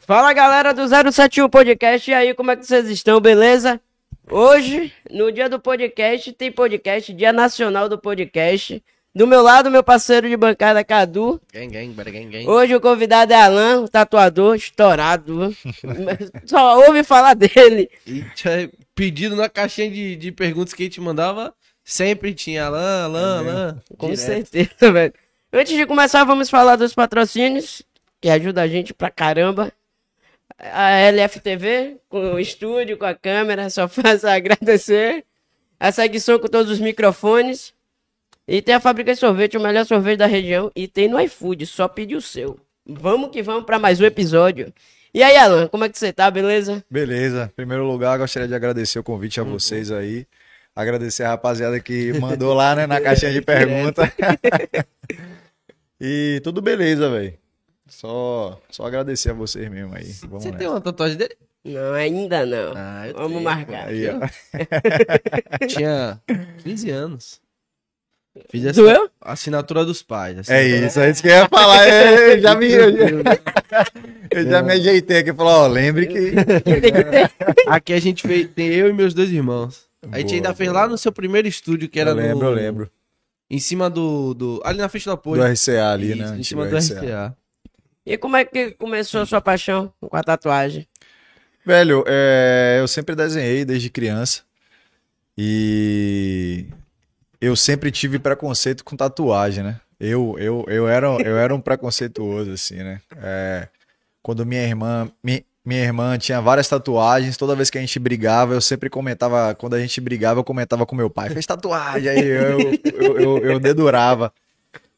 Fala galera do 071 Podcast, e aí, como é que vocês estão, beleza? Hoje, no dia do podcast, tem podcast, Dia Nacional do Podcast. Do meu lado, meu parceiro de bancada, Cadu. Gang, gang, gang, gang. Hoje o convidado é Alan, o tatuador, estourado. Só ouve falar dele. E tinha pedido na caixinha de, de perguntas que a gente mandava, sempre tinha Alan, Alan, Alan. Com direto. certeza, velho. Antes de começar, vamos falar dos patrocínios, que ajuda a gente pra caramba. A LFTV, com o estúdio, com a câmera, só faço agradecer. A Seguição com todos os microfones. E tem a Fábrica de Sorvete, o melhor sorvete da região. E tem no iFood, só pedir o seu. Vamos que vamos pra mais um episódio. E aí, Alan, como é que você tá, beleza? Beleza. Em primeiro lugar, gostaria de agradecer o convite a vocês aí. Agradecer a rapaziada que mandou lá, né, na caixinha de pergunta. e tudo beleza, velho. Só, só agradecer a vocês mesmo aí. Vamos Você nessa. tem uma tatuagem dele? Não, ainda não. Ah, eu Vamos tenho. marcar. Aí, ó. Tinha 15 anos. Fiz essa Doeu? assinatura dos pais. É assinatura- isso, é isso que eu ia falar. É, Eu já me, eu já, eu já me ajeitei aqui e falei, ó, lembre que. Aqui a gente fez, tem eu e meus dois irmãos. A gente Boa, ainda fez boa. lá no seu primeiro estúdio, que era eu lembro, no... eu lembro. Em cima do, do... Ali na frente do Do apoio. RCA ali, Isso, né? em cima do RCA. E como é que começou a sua paixão com a tatuagem? Velho, é, eu sempre desenhei desde criança. E eu sempre tive preconceito com tatuagem, né? Eu, eu, eu, era, eu era um preconceituoso, assim, né? É, quando minha irmã, mi- minha irmã tinha várias tatuagens, toda vez que a gente brigava, eu sempre comentava, quando a gente brigava, eu comentava com meu pai, fez tatuagem, aí eu, eu, eu, eu dedurava.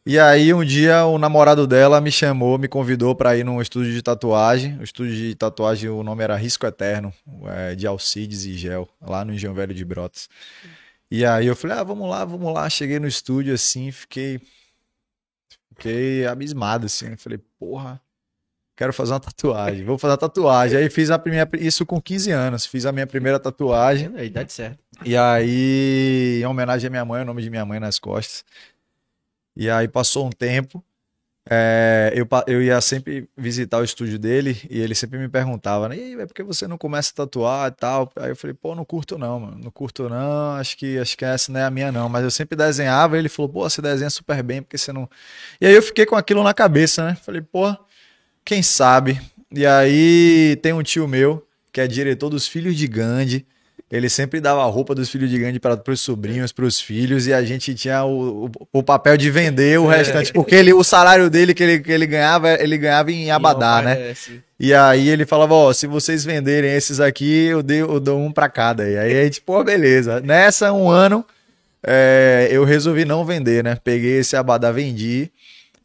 E aí um dia o namorado dela me chamou, me convidou para ir num estúdio de tatuagem. O estúdio de tatuagem, o nome era Risco Eterno, é, de Alcides e Gel, lá no Engenho Velho de Brotas. E aí eu falei, ah, vamos lá, vamos lá. Cheguei no estúdio assim, fiquei fiquei abismado assim, falei, porra, quero fazer uma tatuagem, vou fazer uma tatuagem. Aí fiz a primeira, isso com 15 anos, fiz a minha primeira tatuagem. É a idade certa. E aí, em homenagem à minha mãe, o nome de minha mãe nas costas. E aí passou um tempo, é, eu, eu ia sempre visitar o estúdio dele e ele sempre me perguntava, né? E aí, velho, por que você não começa a tatuar e tal? Aí eu falei, pô, não curto não, mano. Não curto não, acho que, acho que essa não é a minha não. Mas eu sempre desenhava e ele falou, pô, você desenha super bem, porque você não... E aí eu fiquei com aquilo na cabeça, né? Falei, pô, quem sabe? E aí tem um tio meu, que é diretor dos Filhos de Gandhi, ele sempre dava a roupa dos filhos de Gandhi para os sobrinhos, para os filhos, e a gente tinha o, o, o papel de vender o restante, porque ele, o salário dele que ele, que ele ganhava, ele ganhava em Abadá, né? É. E aí ele falava, ó, se vocês venderem esses aqui, eu, dei, eu dou um para cada. E aí a gente, pô, beleza. Nessa, um ano, é, eu resolvi não vender, né? Peguei esse Abadá, vendi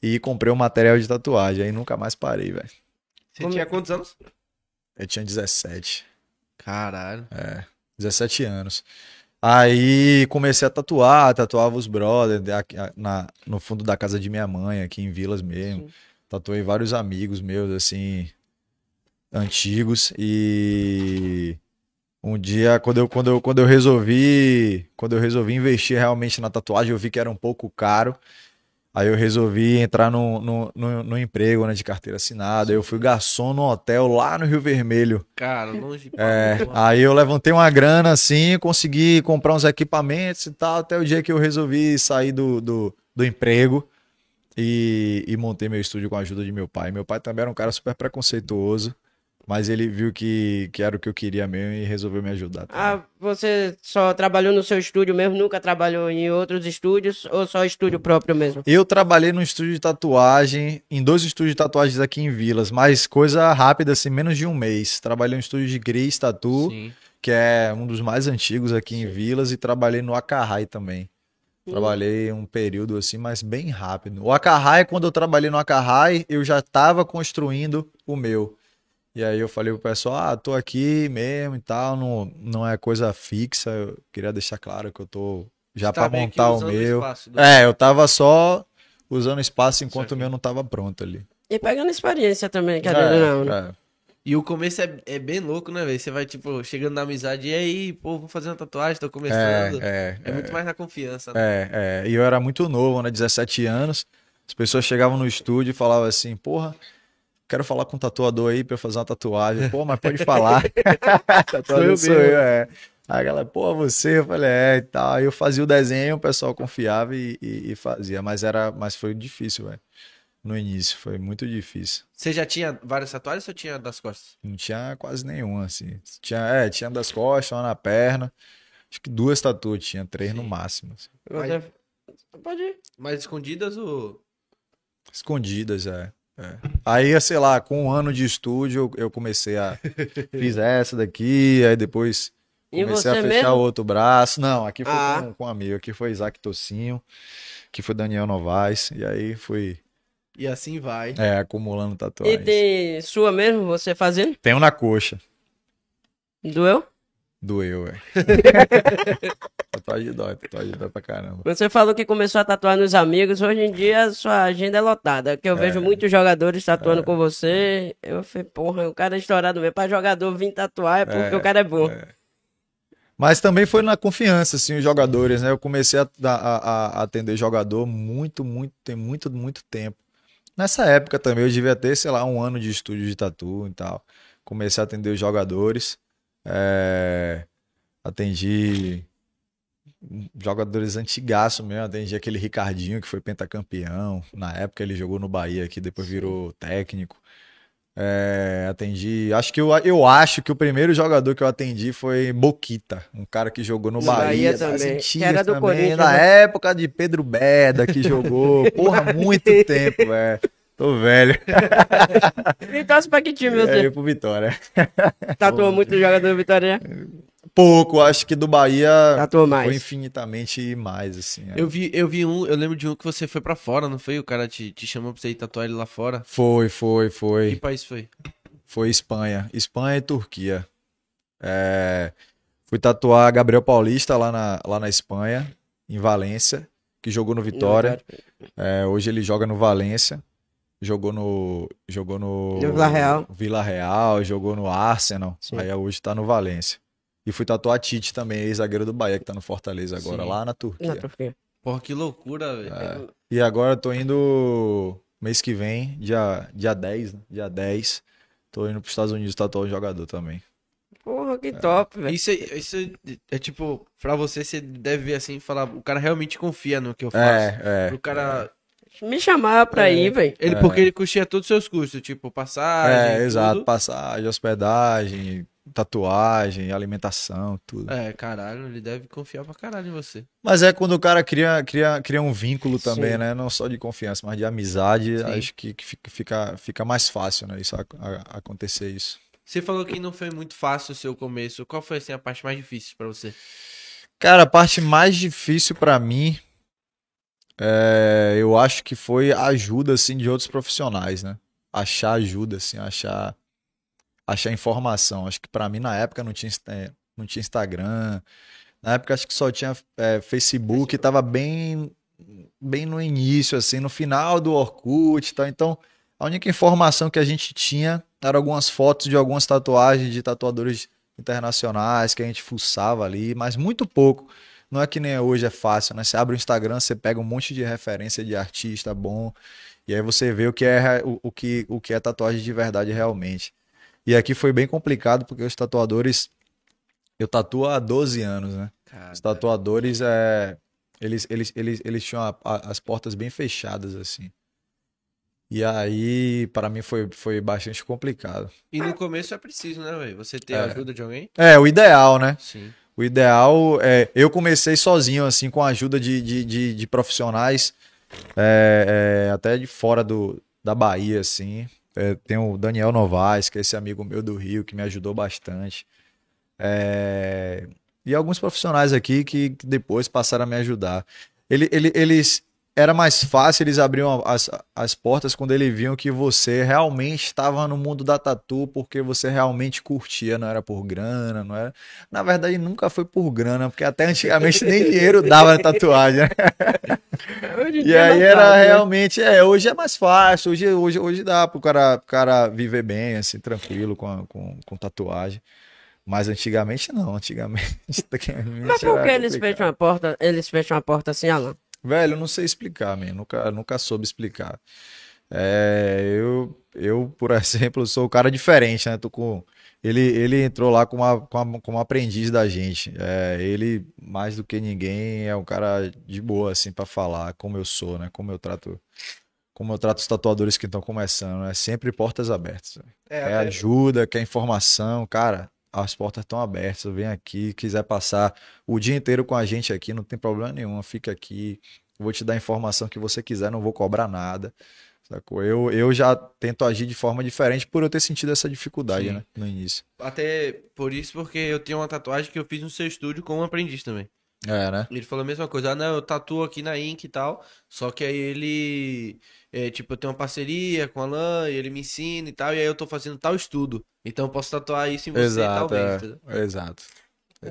e comprei um material de tatuagem. Aí nunca mais parei, velho. Você Como tinha é- quantos anos? Eu tinha 17. Caralho. 17 anos. Aí comecei a tatuar, tatuava os brothers na, no fundo da casa de minha mãe, aqui em Vilas mesmo. Tatuei vários amigos meus, assim, antigos. E um dia, quando eu, quando eu, quando eu resolvi, quando eu resolvi investir realmente na tatuagem, eu vi que era um pouco caro. Aí eu resolvi entrar no, no, no, no emprego, né, de carteira assinada. Eu fui garçom no hotel lá no Rio Vermelho. Cara, longe É, aí eu levantei uma grana assim, consegui comprar uns equipamentos e tal, até o dia que eu resolvi sair do, do, do emprego e, e montei meu estúdio com a ajuda de meu pai. Meu pai também era um cara super preconceituoso, mas ele viu que, que era o que eu queria mesmo e resolveu me ajudar. também. Ah, você só trabalhou no seu estúdio mesmo, nunca trabalhou em outros estúdios ou só estúdio próprio mesmo? Eu trabalhei no estúdio de tatuagem, em dois estúdios de tatuagens aqui em Vilas, mas coisa rápida, assim, menos de um mês. Trabalhei no estúdio de Gris Tatu, Sim. que é um dos mais antigos aqui em Vilas, e trabalhei no Acarrai também. Trabalhei um período assim, mas bem rápido. O Acarrai, quando eu trabalhei no Acarrai, eu já estava construindo o meu. E aí eu falei pro pessoal, ah, tô aqui mesmo e tal, não, não é coisa fixa. Eu queria deixar claro que eu tô já Tá para montar o usando meu. espaço do- É, eu tava só usando espaço enquanto o meu não tava pronto ali. E pegando experiência também, querendo ou não, né? é. E o começo é, é bem louco, né, velho? Você vai, tipo, chegando na amizade, e aí, pô, vou fazer uma tatuagem, tô começando. É, É, é, muito mais na confiança, né? É, é. E eu era muito novo, né? 17 anos. As pessoas chegavam no estúdio e falavam assim, porra, quero falar com um tatuador aí pra eu fazer uma tatuagem. Pô, mas pode falar. Sou tatuador eu sou eu, é. Aí a galera, pô, você? Eu falei, é, e tal. Aí eu fazia o desenho, o pessoal confiava e, e- e fazia. Mas era, mas foi difícil, velho. No início, foi muito difícil. Você já tinha várias tatuagens ou tinha das costas? Não tinha quase nenhuma, assim. Tinha, é, tinha das costas, uma na perna. Acho que duas tatuas tinha, três no Sim. máximo. assim. Você... Pode ir. Mais escondidas ou. Escondidas, é. É. Aí, sei lá, com um ano de estúdio, eu comecei a. Fiz essa daqui, aí depois E comecei a fechar mesmo? o outro braço. Não, aqui foi Ah. com, com um amigo, aqui foi Isaac Tocinho, aqui foi Daniel Novaes, e aí fui E assim vai. é, acumulando E tatuagens. tem sua mesmo, você fazendo? Tenho na coxa, Doeu? Doeu, velho. tatuagem dói, tatuagem dói pra caramba. Você falou que começou a tatuar nos amigos. Hoje em dia a sua agenda é lotada. Que eu vejo muitos jogadores tatuando com você. Eu falei, porra, o cara é estourado mesmo. Pra jogador vir tatuar é porque o cara é bom. Mas também foi na confiança, assim, os jogadores, né? Eu comecei a, a- a- a atender jogador muito, muito, tem muito, muito tempo. Nessa época também eu devia ter, sei lá, um ano de estúdio de tatu e tal. Comecei a atender os jogadores. É, Atendi jogadores antigaço mesmo. Atendi aquele Ricardinho que foi pentacampeão. Na época ele jogou no Bahia aqui, depois virou técnico. É, atendi. Acho que eu, eu acho que o primeiro jogador que eu atendi foi Boquita, um cara que jogou no Bahia, Bahia também, que era do também, Corinthians, na né? época de Pedro Beda que jogou. Porra, muito tempo, velho. Tô velho. E torce pra que time É, você eu pro Vitória. tatuou muito jogador Vitória? Pouco, acho que do Bahia Tatuou foi mais. infinitamente mais, assim. é. Eu vi, eu vi um, eu lembro de um que você foi pra fora, não foi? O cara te, te chamou pra você ir tatuar ele lá fora. Foi, foi, Que foi. país foi? Foi Espanha. Espanha e Turquia. É, Fui tatuar Gabriel Paulista lá na, lá na Espanha, em Valência, que jogou no Vitória. É, hoje ele joga no Valência. Jogou no. Jogou no. Vila Real. Vila Real, jogou no Arsenal. Sim. Aí hoje tá no Valência. E fui tatuar Tite também, ex-zagueiro do Bahia, que tá no Fortaleza agora, Sim. lá na Turquia. Na Turquia. Porra, que loucura, velho. É. E agora eu tô indo mês que vem, dia, dia 10, né? Dia 10. Tô indo pros Estados Unidos tatuar o jogador também. Porra, que top, velho. Isso, é- isso é- é tipo, pra você, você deve ver assim e falar, o cara realmente confia no que eu faço. É, é. O cara. Me chamar pra ir, velho. Ele, Porque ele custeia todos os seus custos, tipo, passagem. É, exato. tudo. Passagem, hospedagem, tatuagem, alimentação, tudo. É, caralho, ele deve confiar pra caralho em você. Mas é quando o cara cria, cria, cria um vínculo também, Sim. né? Não só de confiança, mas de amizade. Sim. Acho que, que fica, fica, mais fácil, né? Isso a- a- acontecer isso. Você falou que não foi muito fácil o seu começo. Qual foi, assim, a parte mais difícil pra você? Cara, a parte mais difícil pra mim, é, eu acho que foi a ajuda, assim, de outros profissionais, né? Achar ajuda, assim, achar, achar informação. Acho que pra mim, na época, não tinha, é, não tinha Instagram. Na época, acho que só tinha é, Facebook, tava bem, bem no início, assim, no final do Orkut e tal. Então, a única informação que a gente tinha eram algumas fotos de algumas tatuagens de tatuadores internacionais que a gente fuçava ali, mas muito pouco. Não é que nem hoje é fácil, né? Você abre o Instagram, você pega um monte de referência de artista bom, e aí você vê o que é, o, o que, o que é tatuagem de verdade realmente. E aqui foi bem complicado, porque os tatuadores. Eu tatuo há 12 anos, né? Cara, Os tatuadores, é, eles, eles, eles, eles tinham a- a- as portas bem fechadas, assim. E aí, para mim, foi, foi bastante complicado. E no começo é preciso, né, velho? Você ter É. a ajuda de alguém? É, o ideal, né? Sim. O ideal é. Eu comecei sozinho, assim, com a ajuda de, de, de, de profissionais, é, é, até de fora do, da Bahia, assim. É, tem o Daniel Novaes, que é esse amigo meu do Rio, que me ajudou bastante. É, e alguns profissionais aqui que, que depois passaram a me ajudar. Ele, ele- eles. Era mais fácil, eles abriam as, as portas quando eles viam que você realmente estava no mundo da tatu, porque você realmente curtia, não era por grana, não era. Na verdade, nunca foi por grana, porque até antigamente nem dinheiro dava na tatuagem, né? E aí era né? realmente, é, hoje é mais fácil, hoje, hoje, hoje dá pro cara, pro cara viver bem, assim, tranquilo com, a- com, com tatuagem. Mas antigamente não, antigamente. antigamente Mas por que eles fecham a porta? Eles fecham a porta assim, Alan? Velho, eu não sei explicar, man. Nunca, nunca soube explicar. É, eu, eu, por exemplo, sou o cara diferente, né? Tô com, ele, ele entrou lá como, como, como aprendiz da gente. É, ele, mais do que ninguém, é um cara de boa, assim, para falar como eu sou, né? Como eu trato como eu trato os tatuadores que estão começando, é sempre portas abertas. É, quer ajuda, quer informação, cara, as portas estão abertas, vem aqui, quiser passar o dia inteiro com a gente aqui, não tem problema nenhum, fica aqui, vou te dar a informação que você quiser, não vou cobrar nada. Sacou? Eu, eu já tento agir de forma diferente por eu ter sentido essa dificuldade, né, no início. Até por isso, porque eu tenho uma tatuagem que eu fiz no seu estúdio como aprendiz também. É, né? Ele falou a mesma coisa, ah, não, eu tatuo aqui na Ink e tal, só que aí ele, é, tipo, eu tenho uma parceria com o Alan, e ele me ensina e tal, e aí eu tô fazendo tal estudo, então eu posso tatuar isso em você, exato, talvez. É, exato.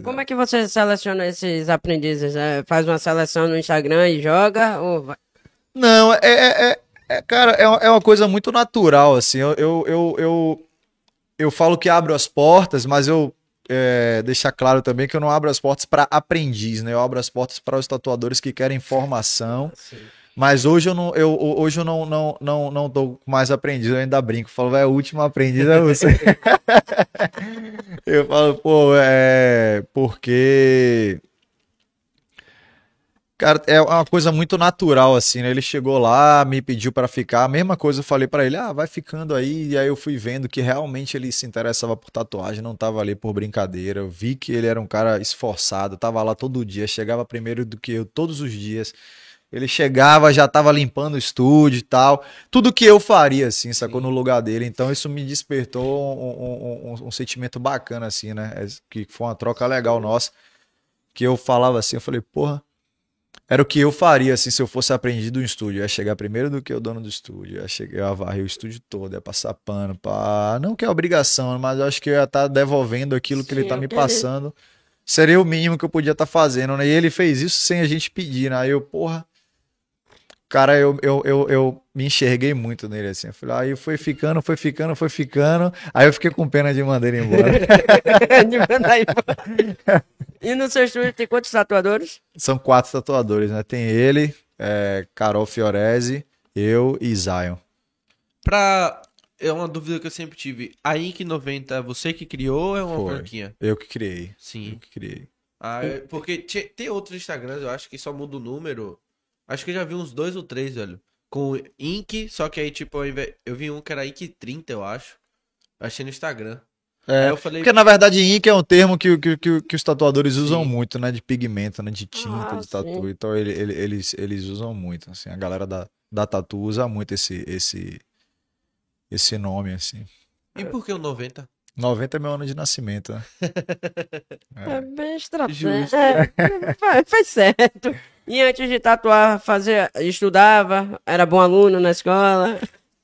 Como é que você seleciona esses aprendizes? É, faz uma seleção no Instagram e joga? Ou... Não, é, é, é, é cara, é, é uma coisa muito natural, assim, eu, eu, eu, eu, eu falo que abro as portas, mas eu é, deixar claro também que eu não abro as portas para aprendiz, né? Eu abro as portas para os tatuadores que querem formação. Sim. Mas hoje eu não, eu, hoje eu não, não, não, não tô mais aprendiz, eu ainda brinco. Falo, vai, o último aprendiz é você. eu falo, pô, é. Porque Cara, é uma coisa muito natural, assim, né? Ele chegou lá, me pediu para ficar. A mesma coisa eu falei para ele, ah, vai ficando aí. E aí eu fui vendo que realmente ele se interessava por tatuagem, não tava ali por brincadeira. Eu vi que ele era um cara esforçado, tava lá todo dia, chegava primeiro do que eu todos os dias. Ele chegava, já tava limpando o estúdio e tal. Tudo que eu faria, assim, sacou no lugar dele. Então isso me despertou um, um, um, um sentimento bacana, assim, né? É, que foi uma troca legal nossa. Que eu falava assim, eu falei, porra era o que eu faria assim, se eu fosse aprendido no estúdio. Eu ia chegar primeiro do que o dono do estúdio. Eu ia, chegar, eu ia varrer o estúdio todo, ia passar pano. Pra... Não que é obrigação, mas eu acho que eu ia estar tá devolvendo aquilo que Sim, ele tá me passando. Seria o mínimo que eu podia estar tá fazendo, né? E ele fez isso sem a gente pedir, né? Aí eu, porra. Cara, eu, eu, eu, eu me enxerguei muito nele assim. Eu falei, aí foi ficando, foi ficando, foi ficando. Aí eu fiquei com pena de mandar ele embora. de mandar embora. E no seu estúdio tem quantos tatuadores? São quatro tatuadores, né? Tem ele, é, Carol Fiorese, eu e Zion. Pra. É uma dúvida que eu sempre tive. A Ink 90, você que criou ou é uma franquia? Eu que criei. Sim. Eu que criei. Ah, é, porque tem outros Instagrams, eu acho que só muda o número. Acho que eu já vi uns dois ou três, velho. Com Ink, só que aí, tipo, eu vi um que era Ink 30, eu acho. Achei no Instagram. É, eu falei... Porque na verdade ink é um termo que, que, que, que os tatuadores sim. usam muito, né? De pigmento, né? De tinta, ah, de tatu. Sim. Então ele, ele, eles, eles usam muito. Assim, a galera da, da tatu usa muito esse, esse, esse nome, assim. E por que o 90? 90 é meu ano de nascimento, né? é. é bem estratégico. É, faz certo. E antes de tatuar, fazia, estudava, era bom aluno na escola.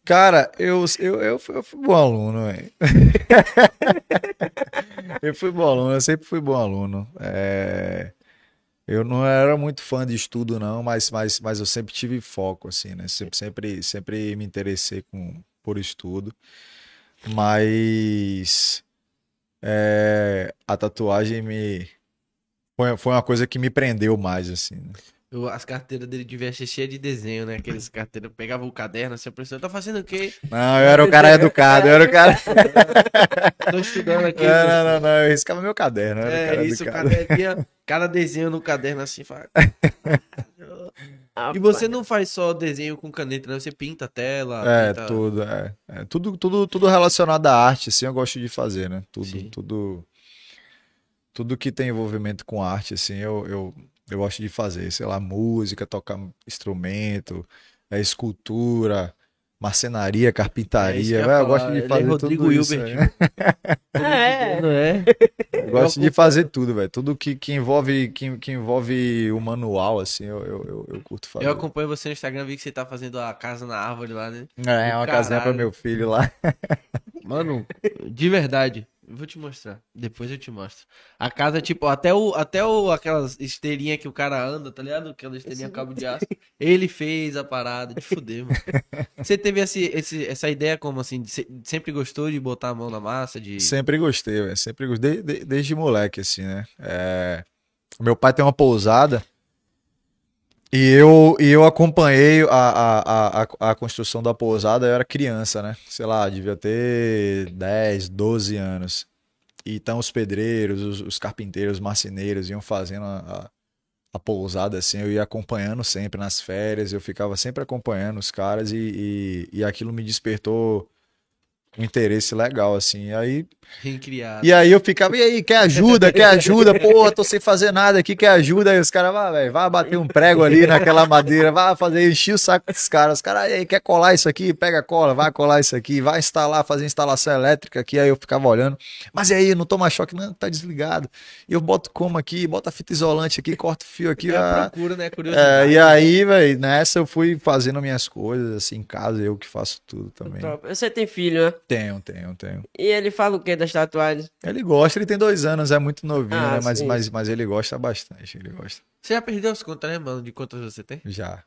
Cara, eu, eu, eu, fui, eu fui bom aluno, velho. eu fui bom aluno, eu sempre fui bom aluno. É... Eu não era muito fã de estudo, não, mas, mas, mas eu sempre tive foco, assim, né? Sempre, sempre, sempre me interessei com, por estudo. Mas é, a tatuagem me. Foi, foi uma coisa que me prendeu mais, assim. Né? Eu, as carteiras dele deviam ser cheias de desenho, né? Aqueles carteiras, pegava o caderno, assim, a professora, tá fazendo o quê? Não, eu era o cara educado, eu era o cara... Tô estudando aqui. Não, não, não, não, eu riscava meu caderno. é, isso, o caderno, cada desenho no caderno, assim, fala... e você não faz só desenho com caneta, né? Você pinta a tela. É, pinta... tudo, é. é. Tudo, tudo, tudo relacionado à arte, assim, eu gosto de fazer, né? Tudo, Sim. tudo... Tudo que tem envolvimento com arte, assim, eu, eu eu gosto de fazer, sei lá, música, tocar instrumento, é, escultura, marcenaria, carpintaria. É eu, eu gosto de é fazer é Rodrigo tudo isso. É. é. Eu gosto de fazer tudo, velho. Tudo que, que, envolve, que, que envolve o manual, assim, eu, eu, eu, eu, curto fazer. Eu acompanho você no Instagram, vi que você tá fazendo a casa na árvore lá, né? É, é uma casinha pra meu filho lá. Mano, de verdade. Vou te mostrar. Depois eu te mostro. A casa, tipo, até o, até o, aquelas esteirinhas que o cara anda, tá ligado? Aquela esteirinha cabo de aço. Ele fez a parada de fuder, mano. Você teve esse, esse, essa ideia como assim? De, sempre gostou de botar a mão na massa? De... Sempre gostei, velho. Sempre gostei. Desde, desde moleque, assim, né? É... Meu pai tem uma pousada. E eu, e eu acompanhei a, a, a, a construção da pousada, eu era criança, né? Sei lá, devia ter 10, 12 anos. E então os pedreiros, os, os carpinteiros, os marceneiros iam fazendo a, a, a, pousada assim, eu ia acompanhando sempre nas férias, eu ficava sempre acompanhando os caras e, e, e aquilo me despertou um interesse legal, assim. E aí. Recriado. E aí eu ficava, e aí, quer ajuda? Quer ajuda? Pô, tô sem fazer nada aqui, quer ajuda? Aí os caras, vai, velho, vai bater um prego ali naquela madeira, vai fazer, encher o saco desses caras. Os caras, aí, quer colar isso aqui? Pega cola, vai colar isso aqui, vai instalar, fazer instalação elétrica aqui. Aí eu ficava olhando, mas e aí, não toma choque? Não, tá desligado. E eu boto como aqui, boto a fita isolante aqui, corto o fio aqui. É ah, procura, né? é, Curiosidade. e aí, velho, nessa eu fui fazendo minhas coisas, assim, em casa, eu que faço tudo também. Você tem filho, né? Tenho, tenho, tenho. E ele fala o que das tatuagens? Ele gosta, ele tem dois anos, é muito novinho, Ah, né? Mas, sim. mas, mas ele gosta bastante, ele gosta. Você já perdeu as contas, né, mano? De quantas você tem? Já.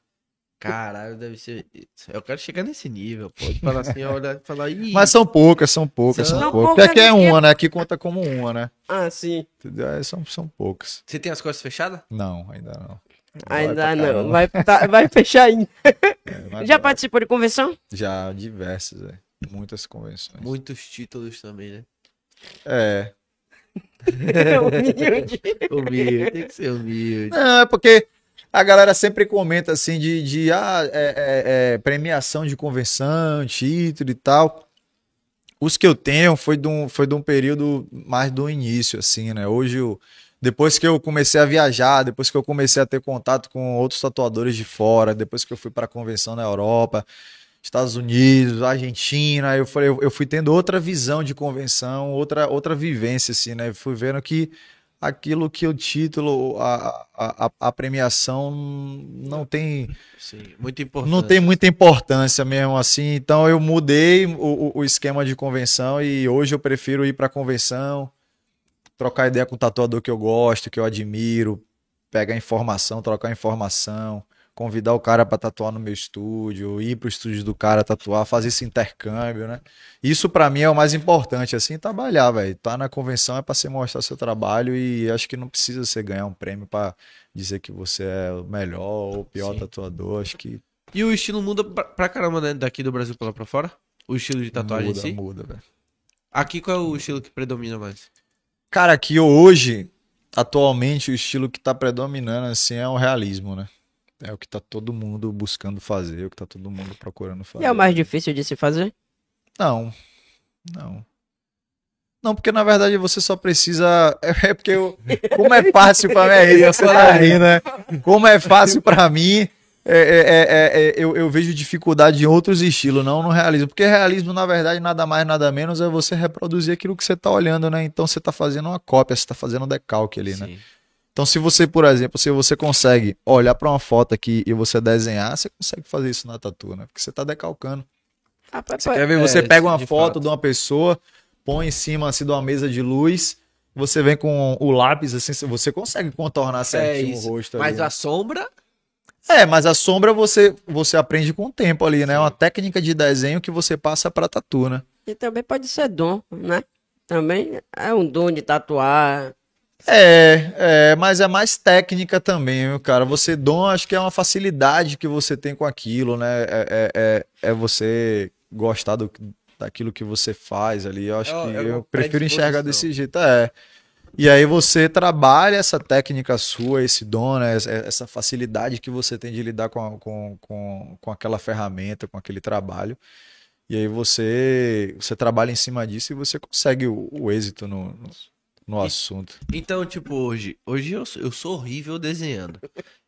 Caralho, deve ser. Eu quero chegar nesse nível, pô. De falar assim, olha, falar. Ih, Mas são poucas, são poucas, São são, poucas poucas. Porque aqui é uma, né? Aqui conta como uma, né? Ah, sim. É, São, são poucas. Você tem as costas fechadas? Não, ainda não. Ainda não. Vai, tá- vai fechar ainda. É, Já vai. participou de convenção? Já, diversas, é. Muitas convenções. Muitos títulos também, né? É. Humilde. Humilde, tem que ser humilde. Não, é porque a galera sempre comenta assim de, de ah, é, é, é, premiação de convenção, título e tal. Os que eu tenho foi de um, foi de um período mais do início, assim, né? Hoje, eu, depois que eu comecei a viajar, depois que eu comecei a ter contato com outros tatuadores de fora, depois que eu fui para a convenção na Europa, Estados Unidos, Argentina, eu, falei, eu, eu fui tendo outra visão de convenção, outra, outra vivência, assim, né? Fui vendo que aquilo que o título, a, a, a, premiação não tem, Sim, muito importante. não tem muita importância mesmo assim. Então eu mudei o, o- o esquema de convenção e hoje eu prefiro ir para convenção, trocar ideia com o tatuador que eu gosto, que eu admiro, pegar informação, trocar informação, convidar o cara para tatuar no meu estúdio, ir pro estúdio do cara tatuar, fazer esse intercâmbio, né? Isso para mim é o mais importante, assim, trabalhar, velho. Tá na convenção é para você mostrar seu trabalho e acho que não precisa você ganhar um prêmio para dizer que você é o melhor ou o pior Sim. tatuador. Acho que E o estilo muda pra, caramba, né? Daqui do Brasil pra lá pra fora? O estilo de tatuagem muda, em si? muda, velho. Aqui qual é o estilo que predomina mais? Cara, aqui hoje, atualmente, o estilo que tá predominando assim é o realismo, né? É o que tá todo mundo buscando fazer, é o que tá todo mundo procurando fazer. E é o mais difícil de se fazer? Não, não. Não, porque na verdade você só precisa. É porque eu... como é fácil pra mim, é isso, você tá rindo, né? Como é fácil pra mim, é, é, é, é, eu, eu vejo dificuldade em outros estilos, não no realismo. Porque realismo, na verdade, nada mais, nada menos é você reproduzir aquilo que você tá olhando, né? Então você tá fazendo uma cópia, você tá fazendo um decalque ali, né? Então, se você, por exemplo, se você consegue olhar pra uma foto aqui e você desenhar, você consegue fazer isso na tatu, né? Porque você tá decalcando. Ah, pá, Você quer ver? É, Você pega uma de foto fato. de uma pessoa, põe em cima assim de uma mesa de luz, você vem com o lápis assim, você consegue contornar certinho isso. o rosto Mas ali. né? a sombra. É, mas a sombra você você aprende com o tempo ali, né? É uma técnica de desenho que você passa pra tatu, né? E também pode ser dom, né? Também é um dom de tatuar. É, é, mas é mais técnica também, viu, cara. Você dom, acho que é uma facilidade que você tem com aquilo, né? É, é, é, é você gostar do, daquilo que você faz ali. Eu acho que uma eu prefiro enxergar desse jeito. É. E aí você trabalha essa técnica sua, esse dom, né? Essa- Essa facilidade que você tem de lidar com, a- com, com, com aquela ferramenta, com aquele trabalho. E aí você, você trabalha em cima disso e você consegue o, o êxito no, no, no assunto. Então, tipo, hoje. Hoje eu, sou- eu sou horrível desenhando.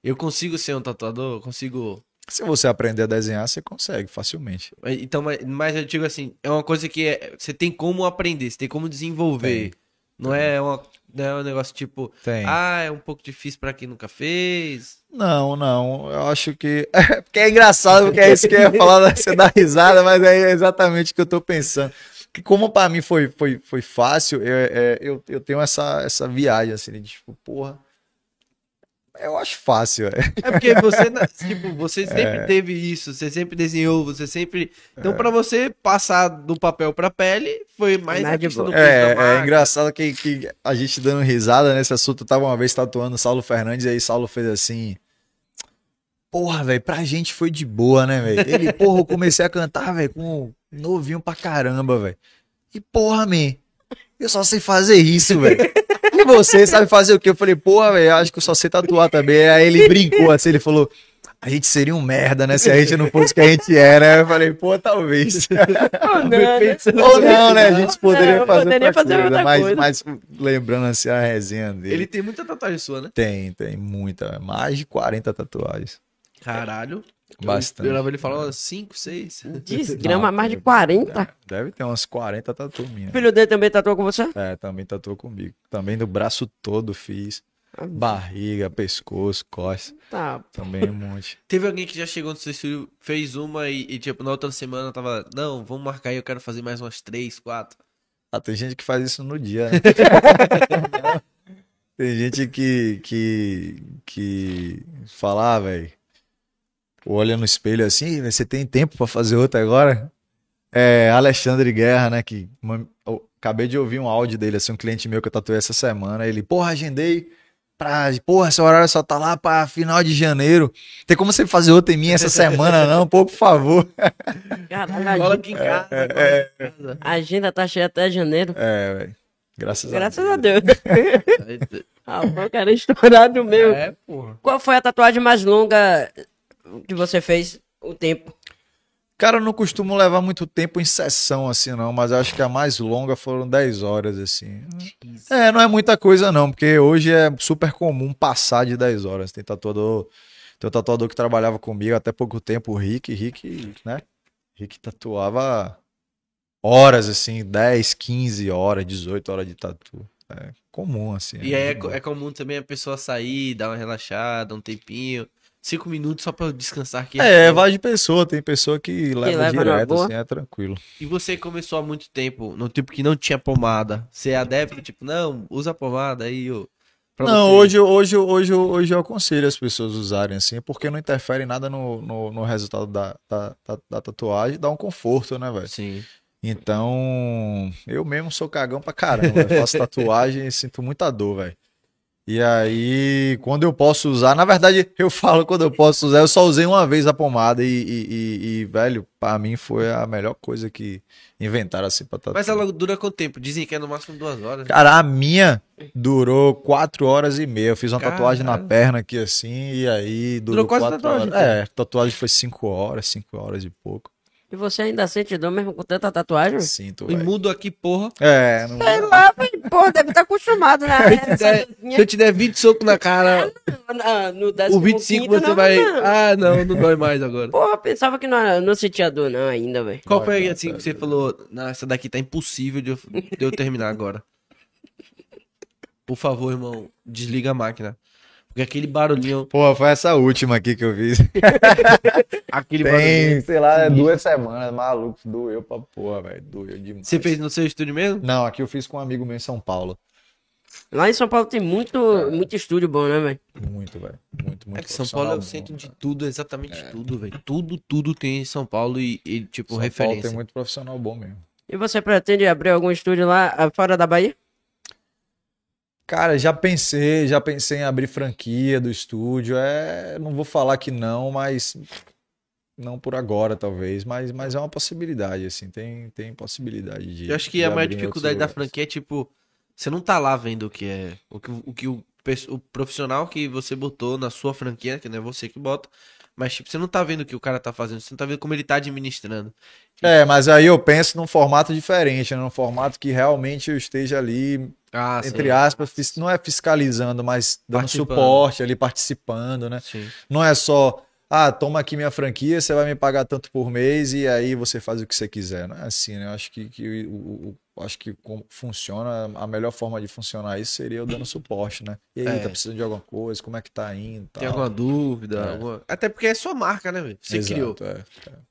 Eu consigo ser um tatuador? Eu consigo. Se você aprender a desenhar, você consegue facilmente. Então, mas, mas eu digo assim, é uma coisa que é- você tem como aprender, você tem como desenvolver. Não é uma, não é um negócio tipo, Tem. ah, é um pouco difícil pra quem nunca fez. Não, não. Eu acho que. porque é engraçado, porque é isso que eu ia falar, né? você dá risada, mas é exatamente o que eu tô pensando. Que como pra mim foi, foi, foi fácil, eu, é, eu, eu tenho essa, essa viagem, assim, de tipo, porra. Eu acho fácil, é. É porque você, tipo, você sempre teve isso, você sempre desenhou, você sempre. Então, pra você passar do papel pra pele, foi mais Nada a questão do É, é engraçado que, que a gente dando risada nesse assunto. Eu tava uma vez tatuando o Saulo Fernandes, e aí Saulo fez assim. Porra, velho, pra gente foi de boa, né, velho? Ele, porra, eu comecei a cantar, velho, com novinho pra caramba, velho. E porra, man, eu só sei fazer isso, velho. E você sabe fazer o quê? Eu falei, porra, velho, acho que eu só sei tatuar também. Aí ele brincou assim, ele falou, a gente seria um merda, né? Se a gente não fosse o que a gente era. Eu falei, pô, talvez. Ou não, né? Ou não, né? A gente poderia É, eu fazer, poderia outra fazer coisa, outra mas, coisa. mas lembrando assim a resenha dele. Ele tem muita tatuagem sua, né? Tem, tem muita. Mais de 40 tatuagens. Caralho. Bastante. Eu ele umas 5, 6. Desgrama, mais de deve- 40. Deve ter umas 40 tatu minhas. O filho dele também tatuou com você? É, também tatuou comigo. Também do braço todo fiz. Barriga, pescoço, costas. Tá. Também um monte. Teve alguém que já chegou no seu estúdio, fez uma e, e, tipo, na outra semana tava, não, vamos marcar aí, eu quero fazer mais umas 3, 4. Ah, tem gente que faz isso no dia, né? tem gente que, que, que fala, ah, velho, olha no espelho assim, "Véi, você tem tempo pra fazer outra agora? É, Alexandre Guerra, né, que uma- eu acabei de ouvir um áudio dele, assim, um cliente meu que eu tatuei essa semana, ele, porra, agendei pra, porra, seu horário só tá lá pra final de janeiro, tem como você fazer outra em mim essa semana não? Pô, por favor. Caralho, agenda- aqui em casa. é, casa. a agenda tá cheia até janeiro. É, velho, graças, Graças a a Deus. Deus. Ah, o cara é estourado mesmo. É, porra. Qual foi a tatuagem mais longa que você fez? O tempo. Cara, eu não costumo levar muito tempo em sessão assim, não, mas eu acho que a mais longa foram 10 horas, assim. É, não é muita coisa, não, porque hoje é super comum passar de 10 horas. Tem tatuador, tem um tatuador que trabalhava comigo até pouco tempo, o Rick, Rick, né? Rick tatuava horas, assim, 10, 15 horas, 18 horas de tatu. É comum, assim. E aí é, boa. é comum também a pessoa sair, dar uma relaxada, um tempinho. Cinco minutos só pra descansar aqui. É, vai de pessoa, tem pessoa que leva, leva direto, assim, é tranquilo. E você começou há muito tempo, no tipo que não tinha pomada. Você é adepto, tipo, não, usa a pomada aí, ô. Não, você. hoje, hoje, hoje, hoje eu aconselho as pessoas usarem assim, porque não interfere nada no, no, no resultado da, da, da, da tatuagem, dá um conforto, né, velho? Sim. Então, eu mesmo sou cagão pra caramba, eu faço tatuagem e sinto muita dor, velho. E aí, quando eu posso usar, na verdade, eu falo quando eu posso usar, eu só usei uma vez a pomada e, e, e- velho, pra mim foi a melhor coisa que inventaram assim pra tatuar. Mas ela dura quanto tempo? Dizem que é no máximo duas horas. Cara, a minha durou quatro horas e meia. Eu fiz uma Caralho. tatuagem na perna aqui assim, e aí durou, Durou quase quatro tatuagem, horas. É, tatuagem foi cinco horas, cinco horas e pouco. E você ainda sente dor mesmo com tanta tatuagem? Sinto, E mudo aqui, porra. É, não... Sei lá, velho. Pô, deve estar acostumado, né? Se eu te der 20 socos na cara, Ah, no o 25 15º, você não, vai. não. Ah, não, não dói mais agora. Porra, pensava que não, não sentia dor não ainda, velho. Qual foi assim que você falou? Não, essa daqui tá impossível de eu, de eu terminar agora. Por favor, irmão, desliga a máquina. Porque aquele barulhinho. Pô, foi essa última aqui que eu fiz. Aquele Tem, barulhinho. sei lá, é duas semanas, maluco. Doeu pra porra, velho. Doeu demais. Você fez no seu estúdio mesmo? Não, aqui eu fiz com um amigo meu em São Paulo. Lá em São Paulo tem muito, muito estúdio bom, né, velho? Muito, velho. Muito, muito É que São Paulo é o profissional centro bom, de cara. tudo, exatamente tudo, velho. Tudo, tudo tem em São Paulo e, e, tipo, São Paulo referência. tem muito profissional bom mesmo. E você pretende abrir algum estúdio lá ah, fora da Bahia? Cara, já pensei, já pensei em abrir franquia do estúdio. É, não vou falar que não, mas não por agora, talvez, mas, mas é uma possibilidade, assim, tem, tem possibilidade de. Eu acho que a maior dificuldade da franquia é, tipo, você não tá lá vendo o que é. O que o, que o, o profissional que você botou na sua franquia, que não é você que bota, mas, tipo, você não tá vendo o que o cara tá fazendo, você não tá vendo como ele tá administrando. É, mas aí eu penso num formato diferente, né? num formato que realmente eu esteja ali, Ah, entre aspas, fis- não é fiscalizando, mas dando suporte ali, participando, né? Sim. Não é só, ah, toma aqui minha franquia, você vai me pagar tanto por mês e aí você faz o que você quiser. Não é assim, né? Eu acho que, que o, o- acho que funciona, a melhor forma de funcionar isso seria eu dando suporte, né? E aí, É. tá precisando de alguma coisa, como é que tá indo? Tem tal. alguma dúvida? É. alguma- Até porque é sua marca, né, velho? Você Exato, criou. é.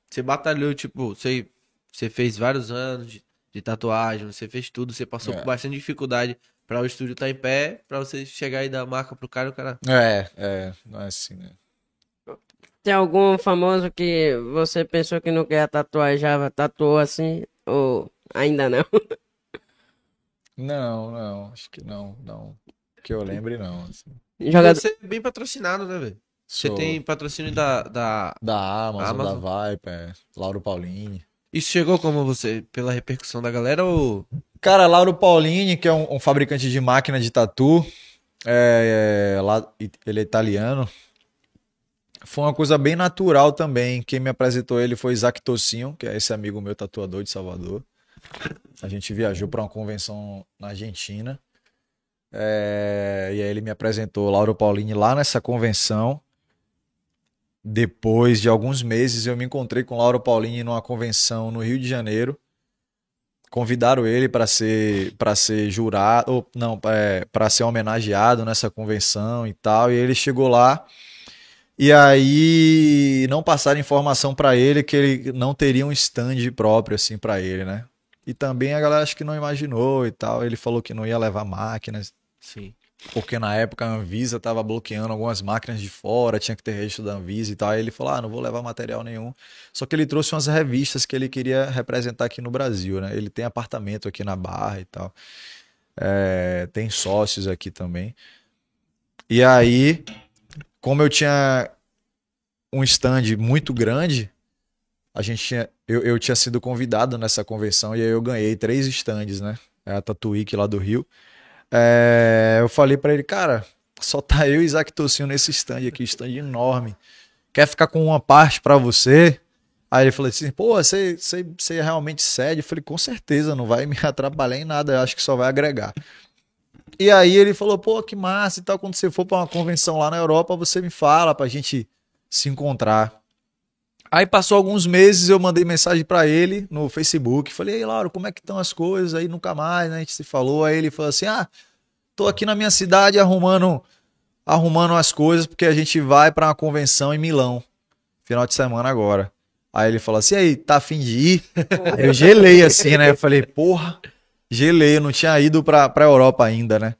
Você batalhou, tipo, você, você fez vários anos de, de tatuagem, você fez tudo, você passou É. por bastante dificuldade pra o estúdio estar em pé, pra você chegar e dar a marca pro cara e o cara. É, é, não é assim, né? Tem algum famoso que você pensou que não quer tatuar e já tatuou assim? Ou ainda não? Não, não, acho que não, não. Que eu lembre, não. assim. Jogador... Você é bem patrocinado, né, velho? Você Sou tem patrocínio da, da. da Amazon, Amazon. da Viper, Lauro Paulini. Isso chegou como você? Pela repercussão da galera ou. Cara, Lauro Paulini, que é um, um fabricante de máquina de tatu, é, é, lá, ele é italiano. Foi uma coisa bem natural também. Quem me apresentou ele foi Isaac Tocinho, que é esse amigo meu tatuador de Salvador. A gente viajou para uma convenção na Argentina. É, e aí ele me apresentou Lauro Paulini lá nessa convenção. Depois de alguns meses, eu me encontrei com Lauro Paulini numa convenção no Rio de Janeiro convidaram ele para ser para ser jurado, ou não, para ser homenageado nessa convenção e tal, e ele chegou lá e aí não passaram informação para ele que ele não teria um stand próprio assim para ele, né? E também a galera acho que não imaginou e tal, ele falou que não ia levar máquinas, Sim. Porque na época a Anvisa estava bloqueando algumas máquinas de fora, tinha que ter registro da Anvisa e tal. Aí ele falou: ah, não vou levar material nenhum. Só que ele trouxe umas revistas que ele queria representar aqui no Brasil, né? Ele tem apartamento aqui na Barra e tal. É, tem sócios aqui também. E aí, como eu tinha um stand muito grande, a gente tinha, eu, eu tinha sido convidado nessa convenção e aí eu ganhei três stands, né? É a Tatuíque lá do Rio. É, eu falei pra ele, cara, só tá eu e Isaac Tocinho nesse stand aqui, stand enorme. Quer ficar com uma parte pra você? Aí ele falou assim, pô, você, você, você realmente cede? Eu falei, com certeza, não vai me atrapalhar em nada, eu acho que só vai agregar. E aí ele falou, pô, que massa e tal, quando você for pra uma convenção lá na Europa, você me fala pra gente se encontrar. Aí passou alguns meses, eu mandei mensagem pra ele no Facebook. Falei, ei, Lauro, como é que estão as coisas? Aí nunca mais, né? A gente se falou. Aí ele falou assim: ah, tô aqui na minha cidade arrumando, arrumando as coisas, porque a gente vai pra uma convenção em Milão, final de semana agora. Aí ele falou assim: aí, tá afim de ir? Aí eu gelei assim, né? Eu falei, porra, gelei, eu não tinha ido pra, pra Europa ainda, né?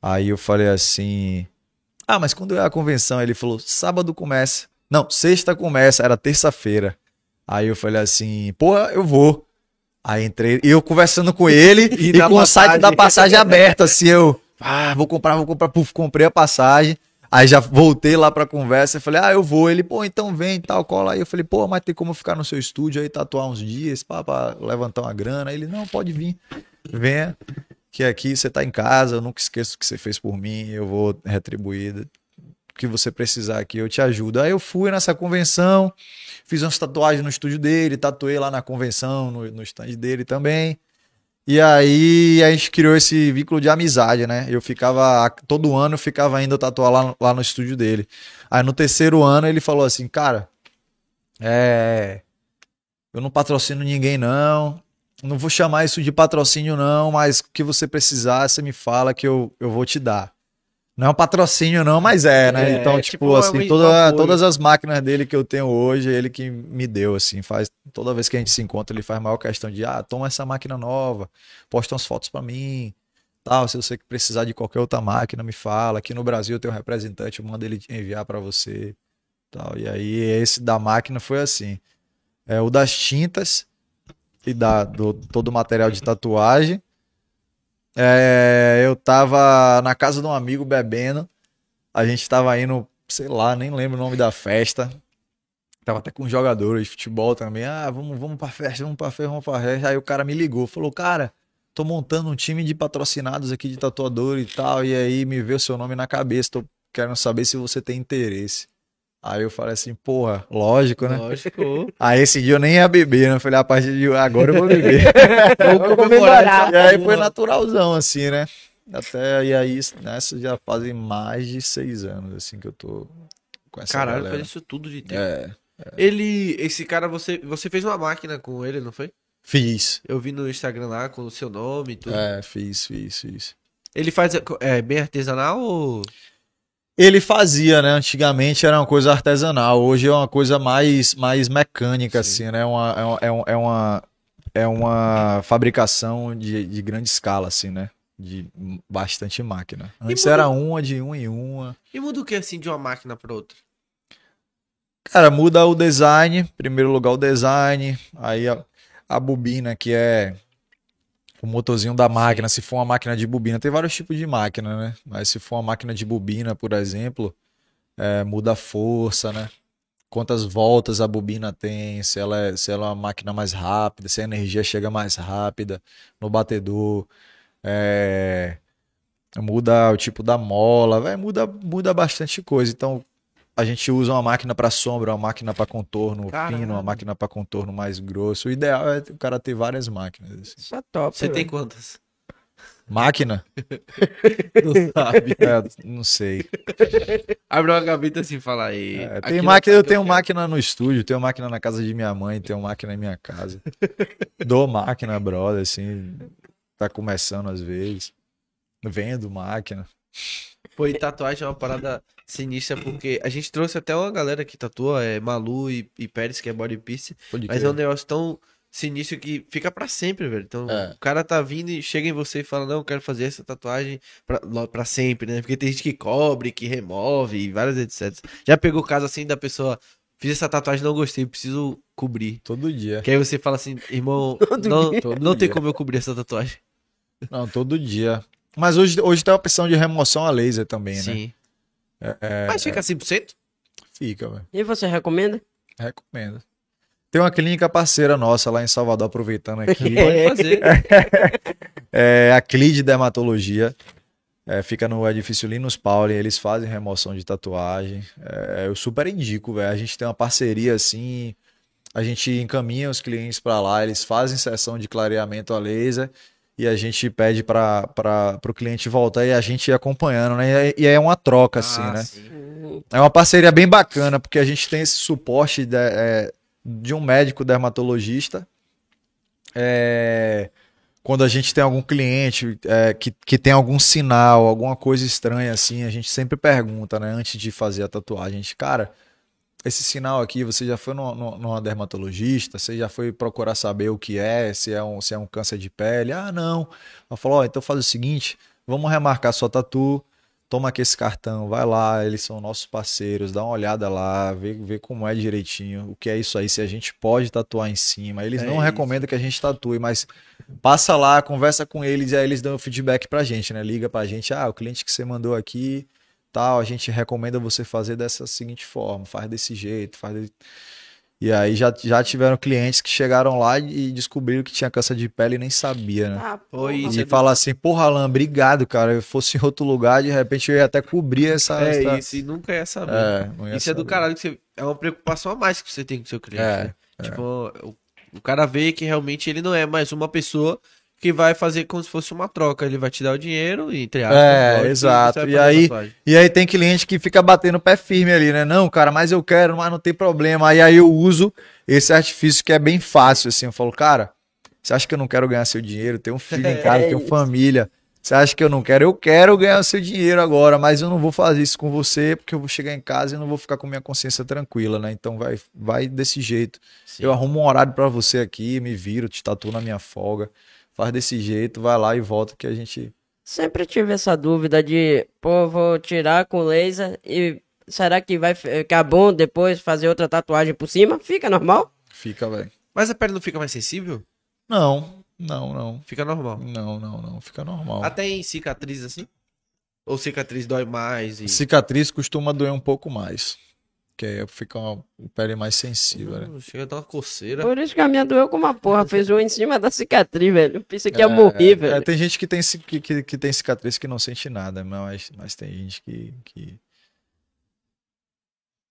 Aí eu falei assim: ah, mas quando é a convenção? Ele falou: sábado começa. Não, sexta começa, era terça-feira. Aí eu falei assim, porra, eu vou. Aí entrei, e eu conversando com ele e, E com o site passagem. da passagem aberto, assim, eu, ah, vou comprar, vou comprar, puf, comprei a passagem. Aí já voltei lá pra conversa e falei, ah, eu vou. Ele, pô, então vem e tal, cola aí. Eu falei, pô, mas tem como ficar no seu estúdio aí, tatuar uns dias, pá, pra levantar uma grana. Aí ele, não, pode vir, venha, que aqui você tá em casa, eu nunca esqueço o que você fez por mim, eu vou retribuir que você precisar aqui, eu te ajudo. Aí eu fui nessa convenção, fiz umas tatuagens no estúdio dele, tatuei lá na convenção, no, no stand dele também. E aí a gente criou esse vínculo de amizade, né? Eu ficava, todo ano eu ficava indo tatuar lá, lá no estúdio dele. Aí no terceiro ano ele falou assim, cara, é. Eu não patrocino ninguém, não. Não vou chamar isso de patrocínio, não, mas o que você precisar, você me fala que eu, eu vou te dar. Não é um patrocínio, não, mas é, né? É, então, tipo, tipo, é assim, toda- todas as máquinas dele que eu tenho hoje, ele que me deu, assim, faz. Toda vez que a gente se encontra, ele faz maior questão de, ah, toma essa máquina nova, posta umas fotos pra mim. Tal, se você precisar de qualquer outra máquina, me fala. Aqui no Brasil eu tenho um representante, eu mando ele enviar pra você. Tal. E aí, esse da máquina foi assim. É, o das tintas e da, do todo o material de tatuagem. É, eu tava na casa de um amigo bebendo. A gente tava indo, sei lá, nem lembro o nome da festa. Tava até com jogadores de futebol também. Ah, vamos, vamos pra festa, vamos pra festa, vamos pra festa. Aí o cara me ligou, falou, cara, tô montando um time de patrocinados aqui de tatuador e tal. E aí me veio o seu nome na cabeça. Tô querendo saber se você tem interesse. Aí eu falei assim, porra, lógico, né? Lógico. Aí esse dia eu nem ia beber, né? Eu falei, a partir de agora eu vou beber. Vamos comemorar. E aí foi naturalzão, assim, né? Até e aí, nessa já fazem mais de seis anos, assim, que eu tô com essa Caralho, galera. faz isso tudo de tempo. É, Ele, esse cara, você, você fez uma máquina com ele, não foi? fiz. Eu vi no Instagram lá com o seu nome e tudo. É, fiz, fiz, fiz. Ele faz é, bem artesanal ou. Ele fazia, né? Antigamente era uma coisa artesanal, hoje é uma coisa mais, mais mecânica, Sim. assim, né? Uma, é, uma, é é uma, é uma fabricação de, de grande escala, assim, né? De bastante máquina. Antes muda- era uma de uma em uma. E muda o que assim de uma máquina pra outra? Cara, muda o design, em primeiro lugar o design, aí a, a bobina, que é o motorzinho da máquina, se for uma máquina de bobina, tem vários tipos de máquina, né? Mas se for uma máquina de bobina, por exemplo, é, muda a força, né? Quantas voltas a bobina tem, se ela, é, se ela é uma máquina mais rápida, se a energia chega mais rápida no batedor, é, muda o tipo da mola, vai, muda, muda bastante coisa. Então, a gente usa uma máquina para sombra, uma máquina para contorno Caralho. fino, uma máquina para contorno mais grosso. O ideal é o cara ter várias máquinas. assim. Isso é top. Você tem velho. quantas? Máquina? Não sabe. É, não sei. Abre uma gaveta assim e fala aí. É, tem não máquina, eu tenho máquina no estúdio, tenho máquina na casa de minha mãe, tenho máquina na minha casa. Dou máquina, brother, assim, tá começando às vezes. Vendo máquina. Pô, e tatuagem é uma parada sinistra, porque a gente trouxe até uma galera que tatua, é Malu e, e Pérez, que é body piece, Pode mas crer. é um negócio tão sinistro que fica pra sempre, velho. Então, É. o cara tá vindo e chega em você e fala, não, eu quero fazer essa tatuagem pra, sempre, né? Porque tem gente que cobre, que remove e várias etc. Já pegou o caso assim da pessoa, fiz essa tatuagem, não gostei, preciso cobrir. Todo dia. Que aí você fala assim, irmão, Todo não. Todo não tem como eu cobrir essa tatuagem. Não, todo dia. Mas hoje, hoje tem a opção de remoção a laser também, né? Sim. É, Mas fica 100%? Fica, velho. E você recomenda? Recomendo. Tem uma clínica parceira nossa lá em Salvador, aproveitando aqui. Pode fazer. É a Clide Dermatologia. É, fica no edifício Linus Pauling. Eles fazem remoção de tatuagem. É, eu super indico, velho. A gente tem uma parceria assim. A gente encaminha os clientes para lá. Eles fazem sessão de clareamento a laser. E a gente pede para o cliente voltar e a gente ir acompanhando, né? E é uma troca, assim, Ah, né? sim. É uma parceria bem bacana, porque a gente tem esse suporte de, é, de um médico dermatologista. É, quando a gente tem algum cliente é, que, que tem algum sinal, alguma coisa estranha assim, a gente sempre pergunta, né, antes de fazer a tatuagem, a gente, cara, esse sinal aqui, você já foi no, no, numa dermatologista? Você já foi procurar saber o que é, se é um, se é um câncer de pele? Ah, não. Ela falou, ó, então faz o seguinte, vamos remarcar sua tatu, toma aqui esse cartão, vai lá, eles são nossos parceiros, dá uma olhada lá, vê, vê como é direitinho, o que é isso aí, se a gente pode tatuar em cima. Eles É não isso. recomendam que a gente tatue, mas passa lá, conversa com eles e aí eles dão o feedback pra gente, né? Liga pra gente, ah, o cliente que você mandou aqui, tal, a gente recomenda você fazer dessa seguinte forma, faz desse jeito, faz de... E aí já, já tiveram clientes que chegaram lá e descobriram que tinha câncer de pele e nem sabia, né? Ah, porra. isso. E é fala assim, porra, Alan, obrigado, cara. Eu fosse em outro lugar, de repente eu ia até cobrir essa. É essa- isso, e nunca ia saber. É, não ia Isso é do saber. caralho, que você, é uma preocupação a mais que você tem com o seu cliente. É, né? Tipo, o, o cara vê que realmente ele não é mais uma pessoa que vai fazer como se fosse uma troca. Ele vai te dar o dinheiro, entre aspas. É, exato. E aí-. E aí tem cliente que fica batendo o pé firme ali, né? Não, cara, mas eu quero, mas não tem problema. Aí, aí eu uso esse artifício que é bem fácil, assim. Eu falo, cara, você acha que eu não quero ganhar seu dinheiro? Tenho um filho em casa, É tenho isso. família. Você acha que eu não quero? Eu quero ganhar seu dinheiro agora, mas eu não vou fazer isso com você, porque eu vou chegar em casa e não vou ficar com minha consciência tranquila, né? Então vai, vai desse jeito. Sim. Eu arrumo um horário pra você aqui, me viro, te tatuo na minha folga. Faz desse jeito, vai lá e volta que a gente. Sempre tive essa dúvida de, pô, vou tirar com laser e será que vai ficar bom depois fazer outra tatuagem por cima? Fica normal? Fica, velho. Mas a pele não fica mais sensível? Não, não, não. Fica normal. Não, não, não. Fica normal. Até em cicatriz assim? Ou cicatriz dói mais? E... Cicatriz costuma doer um pouco mais. Que aí fica uma pele mais sensível, né? Chega a dar uma coceira. Por isso que a minha doeu como uma porra. Fez um em cima da cicatriz, velho. Pensei que ia É, morrer, é, velho. tem gente que tem, que, que, que tem cicatriz que não sente nada, mas, mas tem gente que. que...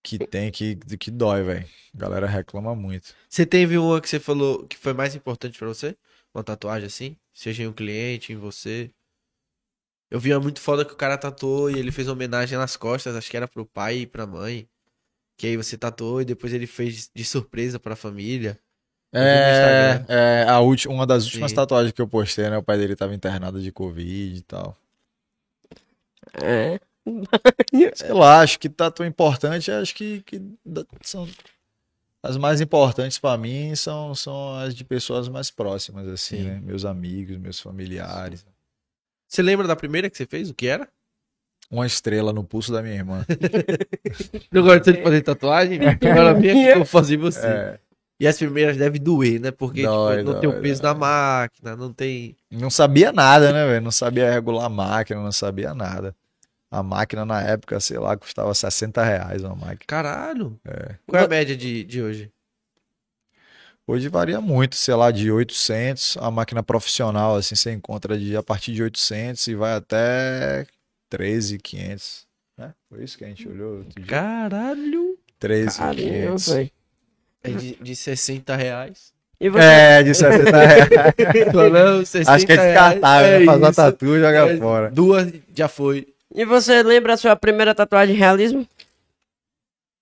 Que tem que, que dói, velho. A galera reclama muito. Você teve uma que você falou que foi mais importante pra você? Uma tatuagem assim? Seja em um cliente, em você? Eu vi uma muito foda que o cara tatuou e ele fez uma homenagem nas costas, acho que era pro pai e pra mãe. Que aí você tatuou e depois ele fez de surpresa pra família. É, é a última, uma das últimas Sim. tatuagens que eu postei, né? O pai dele tava internado de Covid e tal. É. Sei lá, acho que tatu importante, acho que, que são as mais importantes pra mim são, são as de pessoas mais próximas, assim, Sim. né? Meus amigos, meus familiares. Você lembra da primeira que você fez? O que era? Uma estrela no pulso da minha irmã. Não gostou de fazer tatuagem? Agora vem aqui que eu vou fazer em você. É, E as primeiras devem doer, né? Porque Dói, tipo, não dói, tem o peso dói. da máquina, não tem. não sabia nada, né, velho? Não sabia regular a máquina, não sabia nada. A máquina na época, sei lá, custava 60 reais uma máquina. Caralho. Qual é a média de, de hoje? Hoje varia muito, sei lá, de 800, a máquina profissional, assim, você encontra de, a partir de 800 e vai até 13,500. Né? Foi isso que a gente olhou outro dia. Caralho. 13,500. velho. É de, de 60 reais. E você, É, de 60 reais. Não, 60 Acho que é descartável, É né? Faz uma tatu e joga É, fora. Duas já foi. e você lembra a sua primeira tatuagem realismo?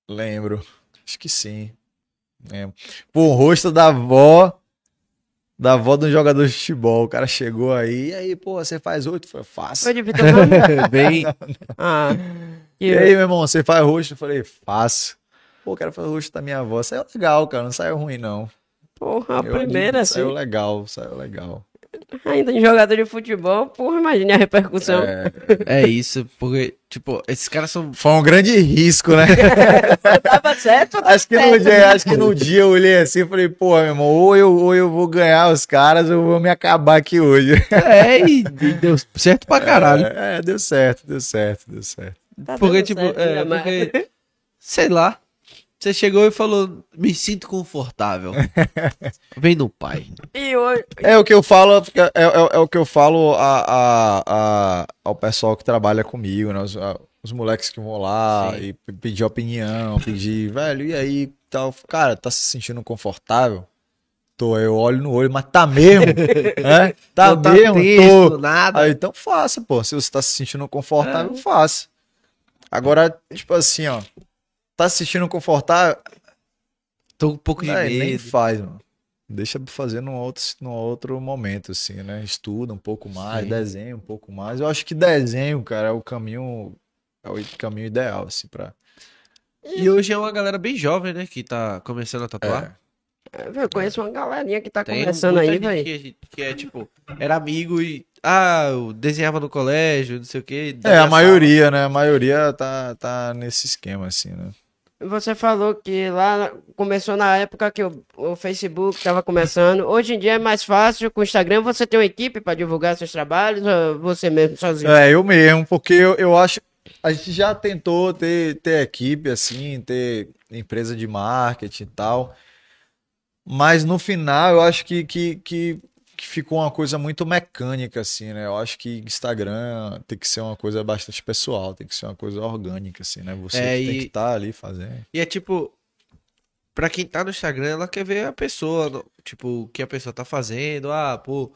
Lembro. Acho que sim. Lembro. Pô, o rosto da avó. Da avó de um jogador de futebol. O cara chegou aí. E aí, pô, você faz oito? Eu falei, faço. Foi de Vitor? Bem. Ah. E aí, meu irmão, você faz rosto? Eu falei, faço. Pô, quero fazer o rosto da minha avó. Saiu legal, cara. Não saiu ruim, não. Porra, a Eu primeira, admito, Saiu assim. legal, saiu legal. Ainda em jogador de futebol, porra, imagine a repercussão. É, É isso, porque, tipo, esses caras são. foi um grande risco, né? Tava certo? acho, que no dia, acho que no dia eu olhei assim e falei, pô, meu irmão, ou eu, ou eu vou ganhar os caras ou eu vou me acabar aqui hoje. É, e, e deu certo pra caralho. É, é, deu certo, deu certo, deu certo. Tá Porque, tipo, certo, é, porque. Sei lá. Você chegou e falou, me sinto confortável. Vem no pai. E hoje, É o que eu falo, é, é- é o que eu falo a, a- a- ao pessoal que trabalha comigo, né? Os, a- os moleques que vão lá Sim. e pedir opinião, pedir, velho, e aí, tal, cara, tá se sentindo confortável? Tô, eu olho no olho, mas tá mesmo? Hã? Tá Não mesmo? tenso, Tô. nada. Aí, então faça, pô. Se você tá se sentindo confortável, faça. Agora, tipo assim, ó, tá se sentindo confortável, Tô um pouco de é, nem medo. faz, mano. Deixa pra fazer num outro, num outro momento, assim, né? Estuda um pouco mais, Sim. desenha um pouco mais. Eu acho que desenho, cara, é o caminho, é o caminho ideal, assim, pra... E hoje é uma galera bem jovem, né? Que tá começando a tatuar. eu conheço uma galerinha que tá Tem começando aí, velho. Que, que é tipo, era amigo e. Ah, eu desenhava no colégio, não sei o quê. da É, a maioria, né? A maioria tá, tá nesse esquema, assim, né? Você falou que lá começou na época que o, o Facebook estava começando. Hoje em dia é mais fácil com o Instagram. Você tem uma equipe para divulgar seus trabalhos ou você mesmo sozinho? É, eu mesmo, porque eu, eu acho. A gente já tentou ter, ter equipe, assim, ter empresa de marketing e tal. Mas no final eu acho que, que, que, que ficou uma coisa muito mecânica, assim, né? Eu acho que Instagram tem que ser uma coisa bastante pessoal, tem que ser uma coisa orgânica, assim, né? Você É, que tem e- que estar ali fazendo. E é tipo. Pra quem tá no Instagram, ela quer ver a pessoa, tipo, o que a pessoa tá fazendo. Ah, pô,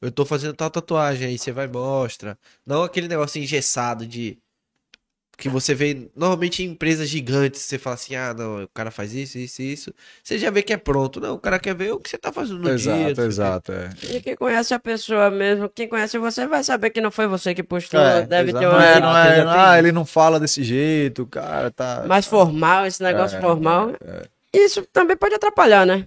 eu tô fazendo tal tatuagem, aí você vai e mostra. Não aquele negócio engessado de. Que você vê normalmente em empresas gigantes, você fala assim, ah, não, o cara faz isso, isso, isso. Você já vê que é pronto. Não, o cara quer ver o que você tá fazendo no dia. não sei o Exato, exato. É. E quem conhece a pessoa mesmo, quem conhece você vai saber que não foi você que postou. É, deve exato. ter não uma é, não é, ah, ele não fala desse jeito, o cara tá. mais formal, esse negócio É, formal. Isso também pode atrapalhar, né?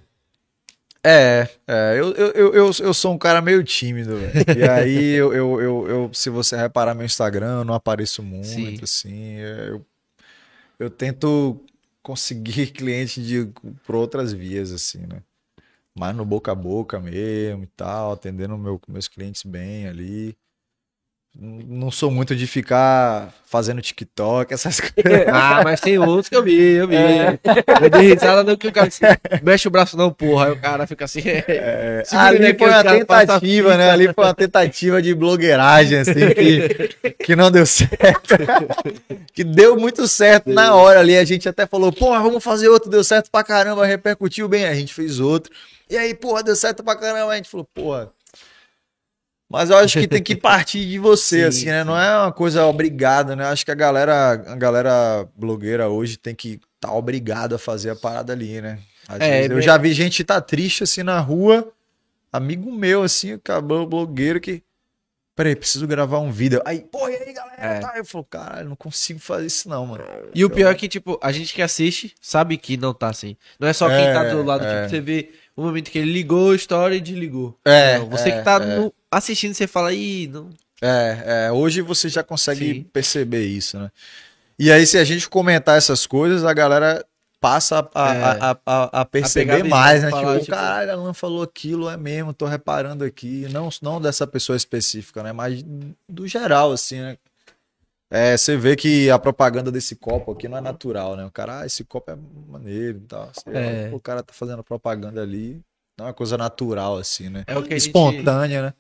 É, é, eu, eu, eu, eu, sou um cara meio tímido, velho. E aí, eu, eu, eu, eu- se você reparar meu Instagram, eu não apareço muito, Sim. assim. é, Eu, eu tento conseguir cliente de, por outras vias, assim, né? Mais no boca a boca mesmo e tal, atendendo meu, meus clientes bem ali. Não sou muito de ficar fazendo TikTok, essas coisas. Ah, mas tem outros que eu vi, eu vi. É. Eu dei risada no que o cara assim, mexe o braço não, porra. Aí o cara fica assim. É, Segura ali foi uma tentativa, né? Ali foi uma tentativa de blogueiragem, assim, que, que não deu certo. que deu muito certo na hora ali. A gente até falou, porra, vamos fazer outro, deu certo pra caramba, repercutiu bem. A gente fez outro. E aí, porra, deu certo pra caramba. A gente falou, porra. Mas eu acho que tem que partir de você, Sim, assim, né? Não é uma coisa obrigada, né? Acho que a galera, a galera blogueira hoje tem que estar tá obrigada a fazer a parada ali, né? É, eu bem- já vi gente tá triste assim na rua, amigo meu, assim, acabou blogueiro que. Peraí, preciso gravar um vídeo. Aí, pô, e aí, galera? É. Tá? Eu falo, caralho, não consigo fazer isso, não, mano. E o pior é que, tipo, a gente que assiste sabe que não tá assim. Não é só quem É, tá do lado, é. tipo, você vê o momento que ele ligou a história e desligou. É, Não, você é, que tá é. no- assistindo, você fala, ih, não. É, é, hoje você já consegue Sim. perceber isso, né? E aí, se a gente comentar essas coisas, a galera passa a, a- É. a, a- a perceber mais, né? falar, tipo, tipo- caralho, Alan falou aquilo, é mesmo, tô reparando aqui. Não, não dessa pessoa específica, né? Mas do geral, assim, né? É, você vê que a propaganda desse copo aqui não é natural, né? O cara, ah, esse copo é maneiro e tal. Você É. O cara tá fazendo propaganda ali. Não é uma coisa natural, assim, né? É o que a gente- Espontânea, né?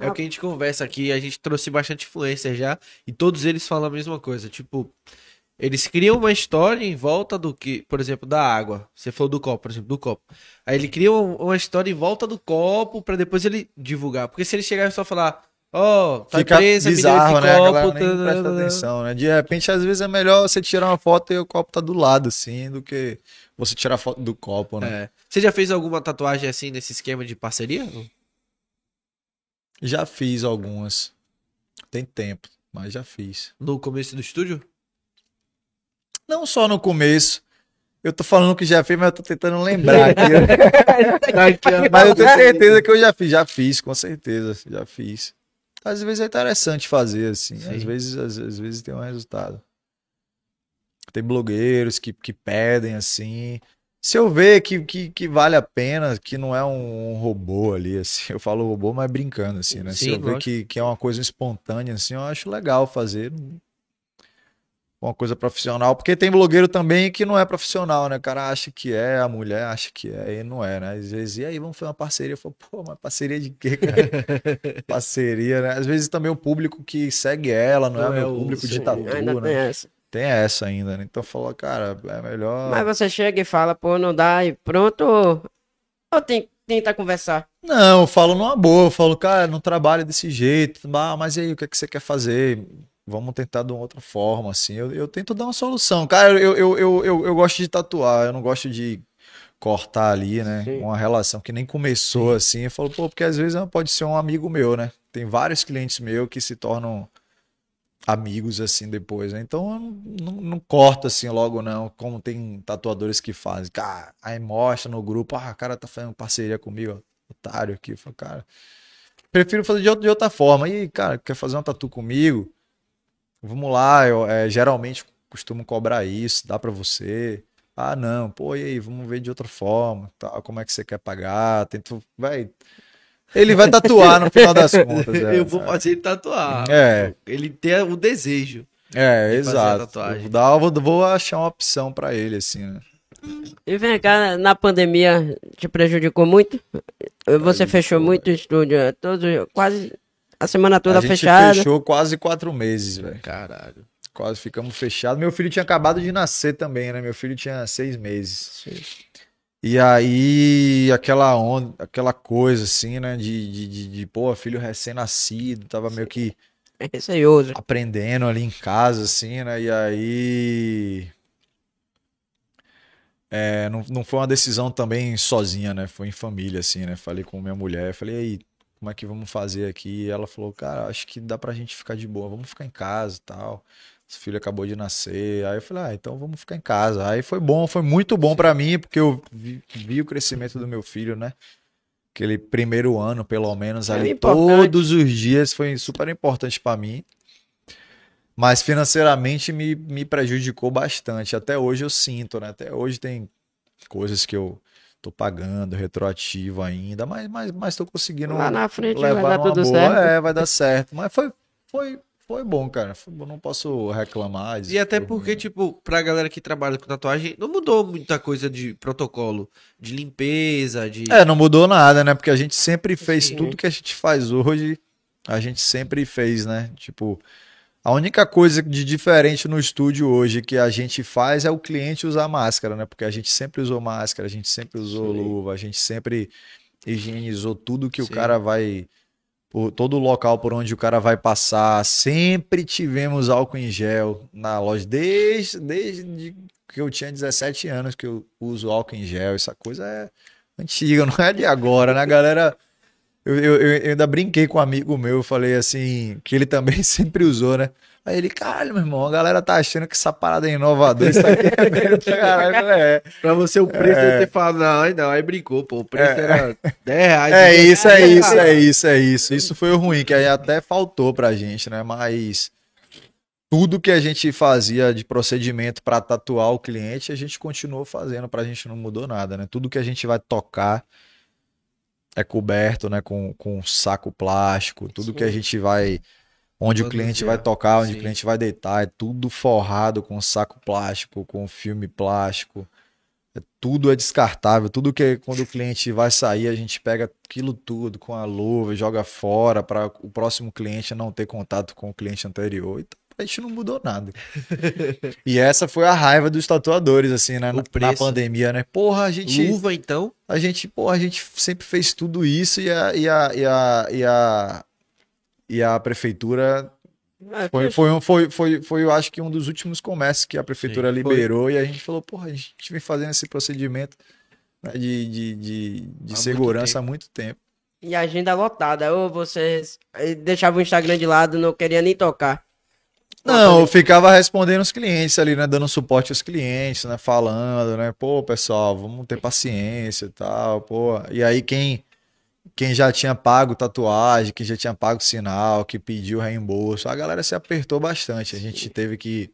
É o que a gente conversa aqui, a gente trouxe bastante influencer já, e todos eles falam a mesma coisa, tipo, eles criam uma história em volta do que, por exemplo, da água. Você falou do copo, por exemplo, do copo. Aí ele cria um- uma história em volta do copo pra depois ele divulgar. Porque se ele chegar e só falar, ó, tá Fica deu bizarro, né? A galera copo, nem tá, presta tá, tá. atenção, né? De repente, às vezes é melhor você tirar uma foto e o copo tá do lado, assim, do que você tirar foto do copo, né? É. Você já fez alguma tatuagem assim nesse esquema de parceria? Já fiz algumas. Tem tempo, mas já fiz. No começo do estúdio? Não só no começo. Eu tô falando que já fiz, mas eu tô tentando lembrar aqui. mas eu tenho certeza que eu já fiz. Já fiz, com certeza. Já fiz. Às vezes é interessante fazer, assim. Sim. Às vezes, às, às vezes tem um resultado. Tem blogueiros que, que pedem, assim. Se eu ver que, que, que vale a pena, que não é um, robô ali, assim. Eu falo robô, mas brincando, assim, né? Se Sim, eu ver lógico. que, que é uma coisa espontânea, assim, eu acho legal fazer. Uma coisa profissional. Porque tem blogueiro também que não é profissional, né? O cara acha que é, a mulher acha que é, e não é, né? Às vezes, e aí, vamos fazer uma parceria? Eu falo, pô, mas parceria de quê, cara? parceria, né? Às vezes também o público que segue ela não, Não é, é meu o público de tatu, né? essa. Tem essa ainda, né? Então falou, cara, é melhor. Mas você chega e fala, pô, não dá, e pronto. Ou, tem, tenta conversar. Não, eu falo numa boa, eu falo, cara, não trabalha desse jeito. Ah, mas e aí, o que, é que você quer fazer? Vamos tentar de uma outra forma, assim. Eu, eu tento dar uma solução. Cara, eu, eu, eu, eu, eu gosto de tatuar, eu não gosto de cortar ali, né? Sim. Uma relação que nem começou assim. Eu falo, pô, porque às vezes pode ser um amigo meu, né? Tem vários clientes meus que se tornam amigos assim depois, né? Então não, não, corto assim logo, não. Como tem tatuadores que fazem. Cara, aí mostra no grupo, ah, o cara tá fazendo parceria comigo, ó, otário aqui. Falo, cara, prefiro fazer de outra, de outra forma. E, cara, quer fazer uma tatu comigo? Vamos lá, eu é, geralmente costumo cobrar isso, dá pra você. Ah, não, pô, e aí, vamos ver de outra forma, tá? Como é que você quer pagar? Tento, vai. Ele vai tatuar no final das contas. É, eu vou fazer ele tatuar. É. Ele tem o desejo. É, de fazer a exato. tatuagem. Vou, vou, vou achar uma opção pra ele, assim, né? E vem cá, na pandemia te prejudicou muito? Você fechou muito o estúdio, é, todo, quase a semana toda a gente fechada. fechou quase quatro meses, velho. Caralho. Quase ficamos fechados. Meu filho tinha acabado de nascer também, né? Meu filho tinha seis meses. E aí, aquela onda, aquela coisa assim, né? De, de, de, de pô, filho recém-nascido, tava meio que É receioso. aprendendo ali em casa, assim, né? E aí. É, não, não foi uma decisão também sozinha, né? Foi em família, assim, né? Falei com minha mulher, falei, aí, como é que vamos fazer aqui? E ela falou, cara, acho que dá pra gente ficar de boa, vamos ficar em casa e tal. Esse filho acabou de nascer. Aí eu falei, ah, então vamos ficar em casa. Aí foi bom, foi muito bom pra mim, porque eu vi, vi o crescimento do meu filho, né? Aquele primeiro ano, pelo menos, É ali importante. todos os dias foi super importante pra mim. Mas financeiramente me, me prejudicou bastante. Até hoje eu sinto, né? Até hoje tem coisas que eu tô pagando retroativo ainda, mas, mas, mas tô conseguindo Lá na frente vai levar dar numa tudo boa. certo. É, vai dar certo. Mas foi, foi, foi bom, cara. Foi bom, não posso reclamar. E até porque, ruim. tipo, pra galera que trabalha com tatuagem, não mudou muita coisa de protocolo, de limpeza, de. É, não mudou nada, né? Porque a gente sempre fez Sim. tudo que a gente faz hoje, a gente sempre fez, né? Tipo, a única coisa de diferente no estúdio hoje que a gente faz é o cliente usar máscara, né? Porque a gente sempre usou máscara, a gente sempre usou Sim. luva, a gente sempre higienizou tudo que o Sim. cara vai. Por todo o local por onde o cara vai passar, sempre tivemos álcool em gel na loja, desde, desde que eu tinha 17 anos que eu uso álcool em gel. Essa coisa é antiga, não é de agora, né? Galera. Eu, eu, eu ainda brinquei com um amigo meu, eu falei assim, que ele também sempre usou, né? Aí ele, caralho, meu irmão, a galera tá achando que essa parada é inovadora, isso aqui é mesmo pra caralho. É, Pra você o preço é... ter falado, não, aí não, aí brincou, pô. O preço era 10 reais. é né? isso, é isso, é isso, é isso. Isso foi o ruim, que aí até faltou pra gente, né? Mas tudo que a gente fazia de procedimento pra tatuar o cliente, a gente continuou fazendo, pra gente não mudou nada, né? Tudo que a gente vai tocar é coberto, né, com, com saco plástico, tudo que a Sim. gente vai onde o Quando cliente vier, vai tocar, onde sim. o cliente vai deitar, é tudo forrado com saco plástico, com filme plástico. É, tudo é descartável, tudo que quando o cliente vai sair, a gente pega aquilo tudo com a luva, e joga fora para o próximo cliente não ter contato com o cliente anterior. Então, a gente não mudou nada. e essa foi a raiva dos tatuadores, assim, né? O Na, pandemia, né? Porra, a gente Luva, então. a gente, pô, a gente sempre fez tudo isso e a, e a, e a, e a, e a prefeitura É, foi, foi, um- foi, foi, foi, eu acho que um dos últimos comércios que a prefeitura Sim, foi. liberou e a gente falou, porra, a gente vem fazendo esse procedimento né, de, de, de, de muito segurança há muito tempo. E a agenda lotada. Ou vocês eh, deixavam o Instagram de lado, não queria nem tocar. Não, eu ficava respondendo os clientes ali, né? Dando suporte aos clientes, né? Falando, né? Pô, pessoal, vamos ter paciência e tal, pô. E aí quem, quem já tinha pago tatuagem, quem já tinha pago sinal, que pediu reembolso, a galera se apertou bastante. A gente teve que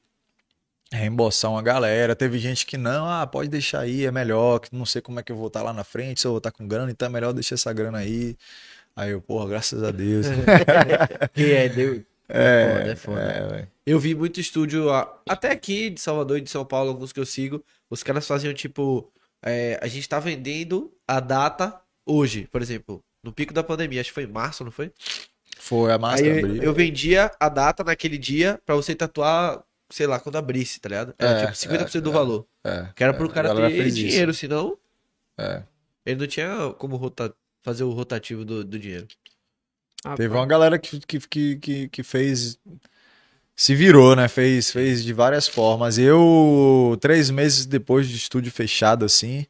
reembolsar uma galera. Teve gente que não, ah, pode deixar aí, é melhor, que não sei como é que eu vou estar lá na frente, se eu vou estar com grana, então é melhor deixar essa grana aí. Aí eu, porra, graças a Deus. Que é, deu. É, foda, é foda. é. Eu vi muito estúdio, até aqui de Salvador e de São Paulo, alguns que eu sigo, os caras faziam tipo, é, a gente tá vendendo a data hoje, por exemplo, no pico da pandemia, acho que foi em março, não foi? Foi a Aí máscara eu, vendia a data naquele dia pra você tatuar, sei lá, quando abrisse, tá ligado? Era É, tipo 50% é, do é. valor. É, Que era pro é, cara ter fez isso. dinheiro, senão É. ele não tinha como rota- fazer o rotativo do, do dinheiro. Teve uma galera que, que, que, que, que fez. Se virou, né? Fez, fez de várias formas. Eu, três meses depois de estúdio fechado, assim,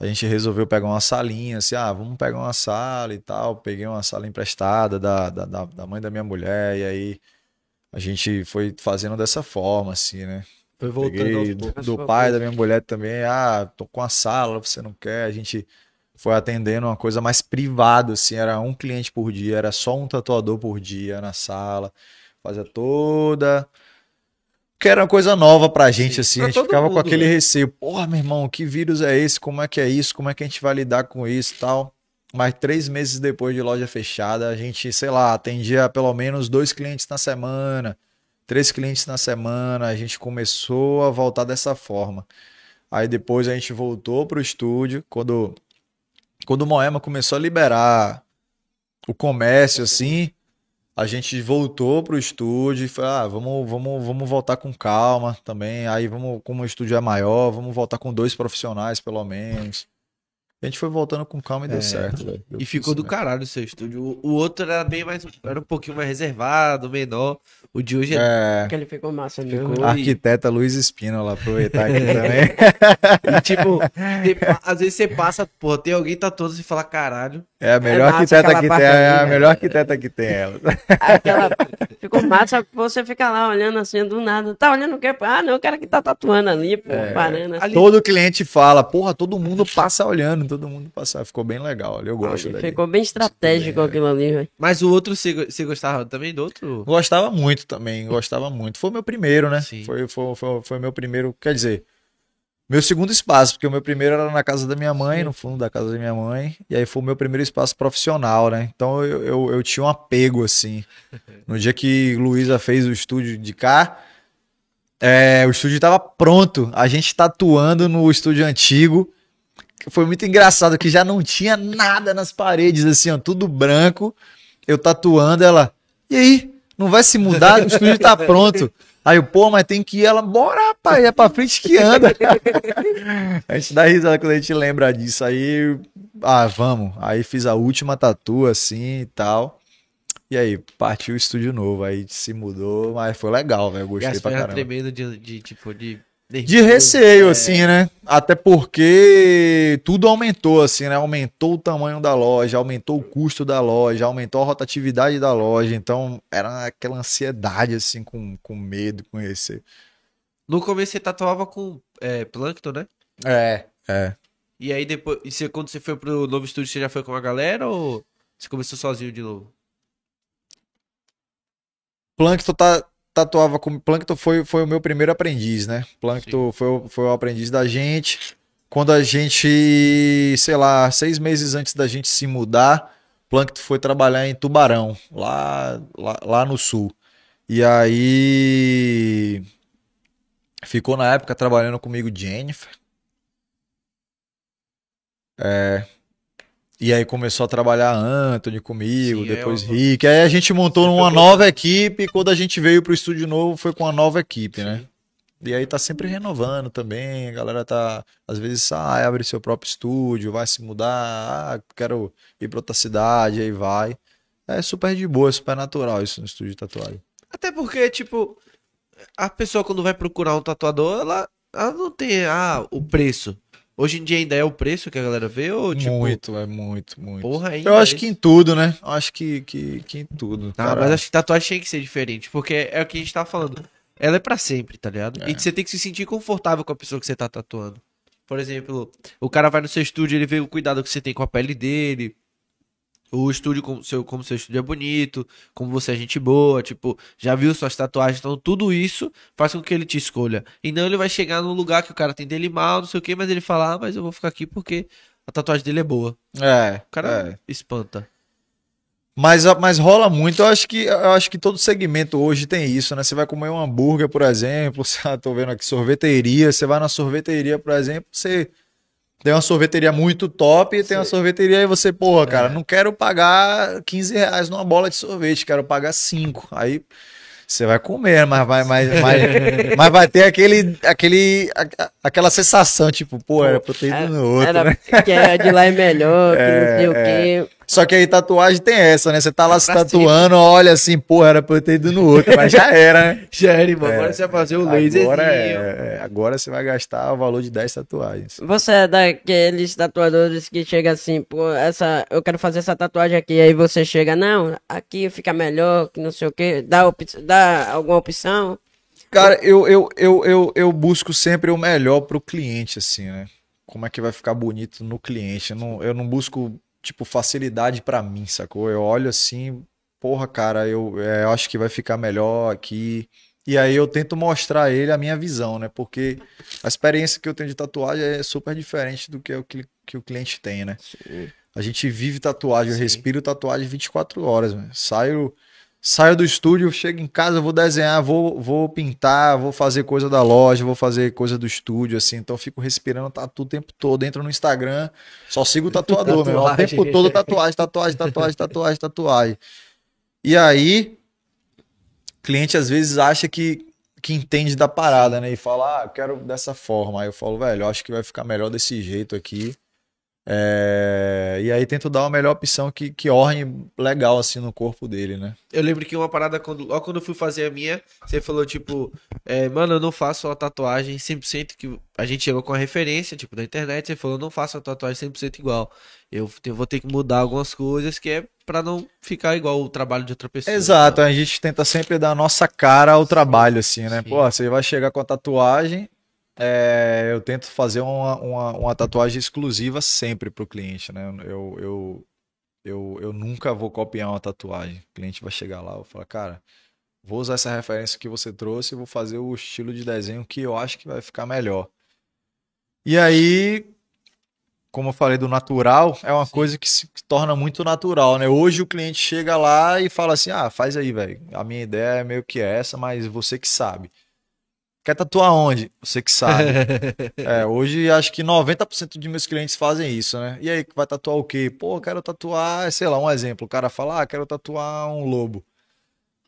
a gente resolveu pegar uma salinha, assim, ah, vamos pegar uma sala e tal. Peguei uma sala emprestada da, da, da mãe da minha mulher, e aí a gente foi fazendo dessa forma, assim, né? Foi voltando Peguei do, do pai da minha mulher também, ah, tô com a sala, você não quer? A gente foi atendendo uma coisa mais privada, assim, era um cliente por dia, era só um tatuador por dia na sala, fazia toda. Que era uma coisa nova pra gente, Sim, assim, pra a gente ficava com mundo, aquele né? receio, porra, meu irmão, que vírus é esse? Como é que é isso? Como é que a gente vai lidar com isso e tal? Mas três meses depois de loja fechada, a gente, sei lá, atendia pelo menos dois clientes na semana, três clientes na semana, a gente começou a voltar dessa forma. Aí depois a gente voltou pro estúdio, quando, quando o Moema começou a liberar o comércio, assim, a gente voltou pro estúdio e falou, ah, vamos, vamos, vamos voltar com calma também, aí vamos, como o estúdio é maior, vamos voltar com dois profissionais, pelo menos. A gente foi voltando com calma e deu É. certo, velho. E ficou do certo. caralho o seu estúdio. O, outro era bem mais. Era um pouquinho mais reservado, menor. O de hoje é. É, Porque ele ficou massa mesmo. Ficou. arquiteta Luiz Espínola, aproveitar aqui também. E, tipo, você às vezes você passa, pô, tem alguém tatuando e fala, caralho. É a melhor massa arquiteta que tem, é ali, a né? melhor arquiteta que tem ela. Aquela... Ficou massa, você fica lá olhando assim do nada. Tá olhando o quê? Ah, não, o cara que tá tatuando ali, pô, É. parando assim. Ali- Todo cliente fala, porra, todo mundo passa olhando, todo mundo passa. Ficou bem legal, olha, eu gosto dali. Ficou bem estratégico aquilo ali, velho. Mas o outro, você, go- você gostava também do outro? Gostava muito também, gostava muito. Foi o meu primeiro, né? Sim. Foi, foi, foi, foi meu primeiro, quer dizer, meu segundo espaço, porque o meu primeiro era na casa da minha mãe, no fundo da casa da minha mãe, e aí foi o meu primeiro espaço profissional, né? Então eu, eu, eu tinha um apego, assim. No dia que Luísa fez o estúdio de cá, é, o estúdio estava pronto, a gente tatuando no estúdio antigo. Foi muito engraçado que já não tinha nada nas paredes, assim, ó, tudo branco. Eu tatuando ela. E aí? Não vai se mudar? O estúdio tá pronto. Aí eu, pô, mas tem que ir. Ela, bora, rapaz, é pra frente que anda. a gente dá risada quando a gente lembra disso. Aí, ah, vamos. Aí fiz a última tatu, assim e tal. E aí, partiu o estúdio novo. Aí se mudou, mas foi legal, velho. Gostei pra pernas caramba. tremendo de, de, tipo, de. De receio, assim, né? Até porque tudo aumentou, assim, né? Aumentou o tamanho da loja, aumentou o custo da loja, aumentou a rotatividade da loja. Então, era aquela ansiedade, assim, com, com medo, com receio. No começo você tatuava com é, Plankton, né? É, é. E aí depois. E você, quando você foi pro novo estúdio, você já foi com a galera ou você começou sozinho de novo? Plankton tá, tatuava com. Plankton foi, foi o meu primeiro aprendiz, né? Plankton foi, o- foi o aprendiz da gente. Quando a gente, sei lá, seis meses antes da gente se mudar, Plankton foi trabalhar em Tubarão, lá, lá, lá no sul. E aí. Ficou na época trabalhando comigo Jennifer. É. E aí começou a trabalhar Anthony comigo, Sim, é, depois eu- Rick. Aí a gente montou uma nova equipe. e Quando a gente veio pro estúdio novo, foi com uma nova equipe, né? E aí tá sempre renovando também. A galera tá, às vezes, sai, abre seu próprio estúdio, vai se mudar, ah, quero ir pra outra cidade, aí vai. É super de boa, é super natural isso no estúdio de tatuagem. Até porque, tipo, a pessoa quando vai procurar um tatuador, ela, ela não tem ah, o preço. Hoje em dia ainda é o preço que a galera vê, ou tipo, muito, é muito, muito. porra, ainda Eu acho é que em tudo, né? Eu acho que, que, que em tudo. Ah, mas acho que tatuagem tem que ser diferente, porque é o que a gente tá falando. Ela é pra sempre, tá ligado? É. E você tem que se sentir confortável com a pessoa que você tá tatuando. Por exemplo, o cara vai no seu estúdio, ele vê o cuidado que você tem com a pele dele. O estúdio, como seu, como seu estúdio é bonito, como você é gente boa, tipo, já viu suas tatuagens, então tudo isso faz com que ele te escolha. E não ele vai chegar num lugar que o cara tem dele mal, não sei o que, mas ele fala, ah, mas eu vou ficar aqui porque a tatuagem dele é boa. É, O cara é. espanta. Mas, mas rola muito. Eu acho que eu acho que todo segmento hoje tem isso, né? Você vai comer um hambúrguer, por exemplo, você, ah, tô vendo aqui sorveteria, você vai na sorveteria, por exemplo, você tem uma sorveteria muito top e tem uma sorveteria e você, porra, cara, não quero pagar 15 reais numa bola de sorvete, quero pagar 5. Aí você vai comer, mas vai, mas, mas, mas vai ter aquele, aquele, a- aquela sensação, tipo, pô, era pra ter ido no outro, Era né? que a de lá é melhor, que não sei o É, quê. Só que aí tatuagem tem essa, né? Você tá lá se pra tatuando, olha assim, pô, era pra eu ter ido no outro, mas já era, né? Já era, irmão. Agora você vai fazer o laser. Agora, é, é, agora você vai gastar o valor de 10 tatuagens. Você é daqueles tatuadores que chega assim, pô, essa, eu quero fazer essa tatuagem aqui, aí você chega, não, aqui fica melhor, que não sei o quê, dá, op dá alguma opção. Cara, eu, eu, eu, eu, eu busco sempre o melhor pro cliente, assim, né? Como é que vai ficar bonito no cliente. Eu não, eu não busco, tipo, facilidade pra mim, sacou? Eu olho assim, porra, cara, eu, é, eu acho que vai ficar melhor aqui. E aí eu tento mostrar a ele a minha visão, né? Porque a experiência que eu tenho de tatuagem é super diferente do que o, que, que o cliente tem, né? A gente vive tatuagem, eu Sim. respiro tatuagem 24 horas, velho. Saio, saio do estúdio, chego em casa, vou desenhar, vou, vou pintar, vou fazer coisa da loja, vou fazer coisa do estúdio, assim. Então eu fico respirando tatu o tempo todo. Entro no Instagram, só sigo o tatuador, meu. O tempo todo tatuagem, tatuagem, tatuagem, tatuagem, tatuagem. E aí, cliente às vezes acha que, que entende da parada, né? E fala, ah, eu quero dessa forma. Aí eu falo, velho, eu acho que vai ficar melhor desse jeito aqui. É, E aí tento dar uma melhor opção que, que orne legal assim no corpo dele, né? Eu lembro que uma parada, quando, logo quando eu fui fazer a minha, você falou, tipo, é, mano, eu não faço a tatuagem 100% que a gente chegou com a referência, tipo, da internet, você falou, não faço a tatuagem 100% igual. Eu vou ter que mudar algumas coisas que é pra não ficar igual o trabalho de outra pessoa. Exato, a gente tenta sempre dar a nossa cara ao trabalho, assim, né? Sim. Pô, você vai chegar com a tatuagem, é, eu tento fazer uma, uma, uma tatuagem exclusiva sempre pro cliente, né? Eu, eu, eu, eu nunca vou copiar uma tatuagem. O cliente vai chegar lá, vou falar, cara, vou usar essa referência que você trouxe e vou fazer o estilo de desenho que eu acho que vai ficar melhor. E aí, como eu falei do natural, é uma coisa que se torna muito natural, né? Hoje o cliente chega lá e fala assim: ah, faz aí, velho. A minha ideia é meio que essa, mas você que sabe. Quer tatuar onde? Você que sabe. É, hoje acho que 90% de meus clientes fazem isso, né? E aí, vai tatuar o quê? Pô, quero tatuar, sei lá, um exemplo. O cara fala, ah, quero tatuar um lobo.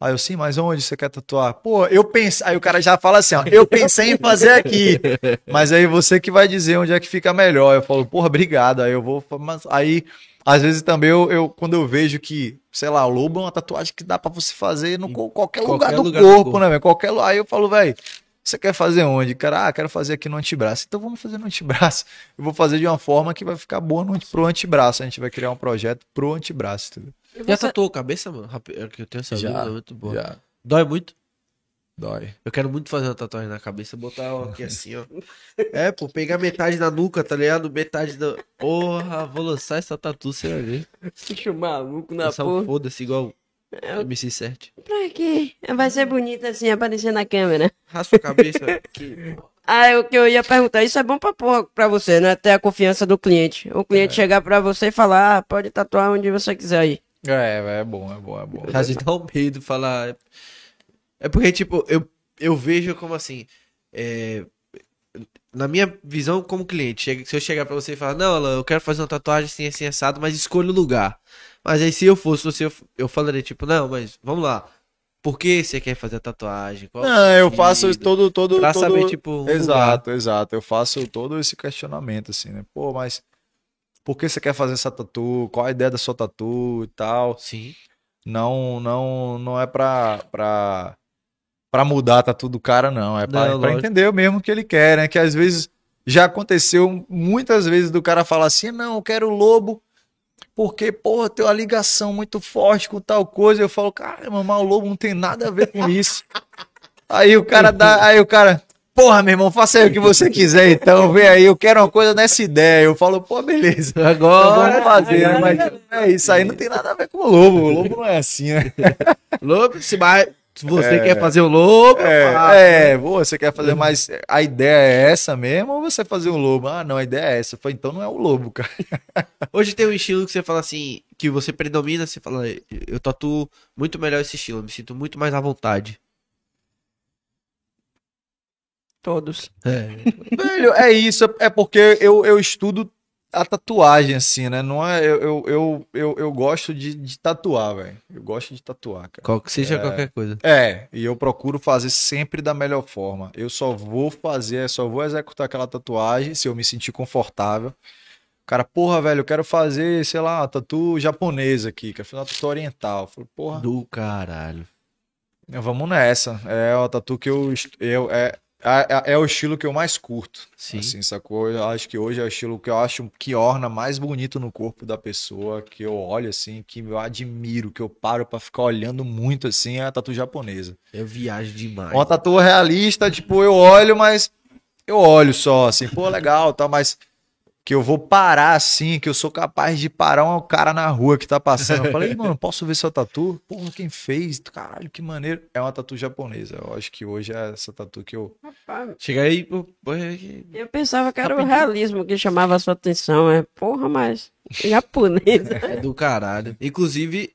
Aí eu, sim, mas onde você quer tatuar? Pô, eu pensei. Aí o cara já fala assim, ó, eu pensei em fazer aqui. Mas aí você que vai dizer onde é que fica melhor. Eu falo, porra, obrigado. Aí eu vou. Mas aí, às vezes também, eu, eu- quando eu vejo que, sei lá, lobo é uma tatuagem que dá pra você fazer no qualquer, lugar do lugar do corpo, corpo. né, velho? Qualquer lu- Aí eu falo, velho. Você quer fazer onde? Cara, ah, quero fazer aqui no antebraço. Então vamos fazer no antebraço. Eu vou fazer de uma forma que vai ficar boa no, pro antebraço. A gente vai criar um projeto pro antebraço, entendeu? E Já você- tatuou a cabeça, mano? É que Eu tenho essa Já, é muito boa. Já. Dói muito? Dói. Eu quero muito fazer uma tatuagem na cabeça, botar aqui assim, ó. É, pô, pegar metade na nuca, tá ligado? Metade da. Porra, vou lançar essa tatu, você vai ver. Bicho maluco na porra. foda-se igual É, MC7. Pra quê? Vai ser bonito assim, aparecer na câmera. Raspa a cabeça. que... Ah, o que eu ia perguntar, isso é bom pra porra pra você, né? Ter a confiança do cliente. O cliente chegar pra você e falar, ah, pode tatuar onde você quiser aí. É, é bom, é bom, é bom. Às vezes dá um medo falar. É porque, tipo, eu, eu vejo como assim. é, na minha visão como cliente, se eu chegar pra você e falar, não, Alan, eu quero fazer uma tatuagem assim, assim, assado, mas escolha o lugar. Mas aí se eu fosse você, eu, eu falaria, tipo, não, mas vamos lá. Por que você quer fazer a tatuagem? Qual Não, eu faço todo, todo, Pra todo... saber, tipo, um Exato, exato. Eu faço todo esse questionamento, assim, né? Pô, mas por que você quer fazer essa tatu? Qual a ideia da sua tatu e tal? Sim. Não, não, não é pra, pra, pra mudar a tatu do cara, não. É pra lógico. entender o mesmo que ele quer, né? Que às vezes já aconteceu muitas vezes do cara falar assim, não, eu quero lobo porque, porra, tem uma ligação muito forte com tal coisa. Eu falo, cara, mas o lobo não tem nada a ver com isso. aí o cara dá, aí o cara, porra, meu irmão, faça aí o que você quiser, então, vem aí, eu quero uma coisa nessa ideia. Eu falo, pô, beleza. Agora, vamos fazer, né? mas é isso aí não tem nada a ver com o lobo. O lobo não é assim, né? lobo, se, vai, se você quer fazer o lobo. É, é, pô, você quer fazer mais. A ideia é essa mesmo ou você fazer um lobo? Ah, não, a ideia é essa. Falei, então não é o lobo, cara. Hoje tem um estilo que você fala assim, que você predomina, você fala, eu tatuo muito melhor esse estilo, eu me sinto muito mais à vontade. Todos. É. Velho, é isso, é porque eu, eu estudo a tatuagem, assim, né? Não é. Eu, eu, eu, eu, gosto de, de tatuar, velho. Eu gosto de tatuar, cara. Qual que seja qualquer coisa. É, e eu procuro fazer sempre da melhor forma. Eu só vou fazer, só vou executar aquela tatuagem se eu me sentir confortável. O cara, porra, velho, eu quero fazer, sei lá, tatu japonesa aqui, quero fazer uma tatu oriental. Eu falo, porra, Do caralho. vamos nessa. É uma tatu que eu, eu é, é, é o estilo que eu mais curto. Sim. Assim, sacou? Eu acho que hoje é o estilo que eu acho que orna mais bonito no corpo da pessoa, que eu olho assim, que eu admiro, que eu paro pra ficar olhando muito assim, é a tatu japonesa. Eu viajo demais. Uma tatu realista, tipo, eu olho, mas eu olho só, assim, pô, legal, tá, mas que eu vou parar assim, que eu sou capaz de parar um cara na rua que tá passando. Eu falei, mano, posso ver sua tatu? Porra, quem fez? Caralho, que maneiro. É uma tatu japonesa. Eu acho que hoje é essa tatu que eu. Rapaz, Chega aí, é eu pensava que era o realismo que chamava a sua atenção. É, porra, mas japonês. é do caralho. Inclusive,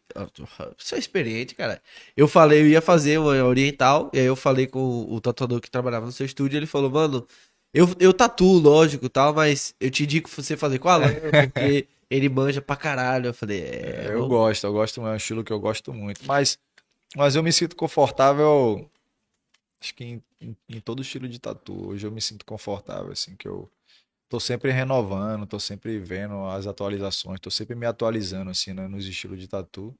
você é experiente, cara. Eu falei, eu ia fazer uma oriental, e aí eu falei com o tatuador que trabalhava no seu estúdio, ele falou, mano, eu, eu tatuo, lógico, tal, mas eu te indico você fazer com a Alan, porque ele manja pra caralho. Eu falei, é, eu vamos- gosto, eu gosto, é um estilo que eu gosto muito. Mas, mas eu me sinto confortável. Acho que em, em, em todo estilo de tatu. Hoje eu me sinto confortável, assim, que eu tô sempre renovando, tô sempre vendo as atualizações, tô sempre me atualizando, assim, né, nos estilos de tatu.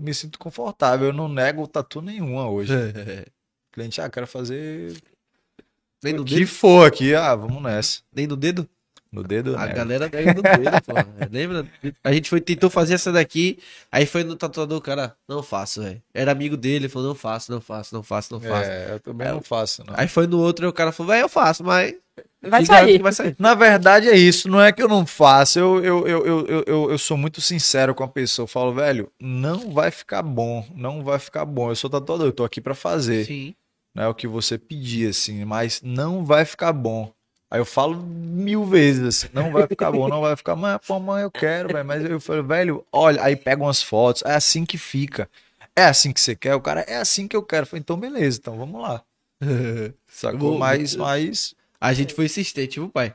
Me sinto confortável, eu não nego tatu nenhuma hoje. O cliente, ah, quero fazer Nem no o que dedo? for aqui, ah, vamos nessa. Nem no dedo? No dedo, A né? galera nega no dedo, pô. Lembra? A gente foi, tentou fazer essa daqui, aí foi no tatuador, o cara, não faço, velho. Era amigo dele, falou, não faço, não faço, não faço, não faço. É, eu também É, não faço, não. Aí foi no outro, e o cara falou, velho, eu faço, mas. Vai aí sair. que vai sair. Na verdade é isso, não é que eu não faço, eu, eu, eu, eu, eu, eu, eu sou muito sincero com a pessoa, eu falo, velho, não vai ficar bom, não vai ficar bom, eu sou tatuador, eu tô aqui pra fazer, Sim. Né, o que você pedir, assim, mas não vai ficar bom. Aí eu falo mil vezes assim, não vai ficar bom, não vai ficar, mas pô, mãe, eu quero, velho, mas eu falo, velho, olha, aí pega umas fotos, é assim que fica, é assim que você quer, o cara, é assim que eu quero, eu falei, então beleza, então vamos lá, sacou? Mas, mas, A gente foi insistente, viu, pai?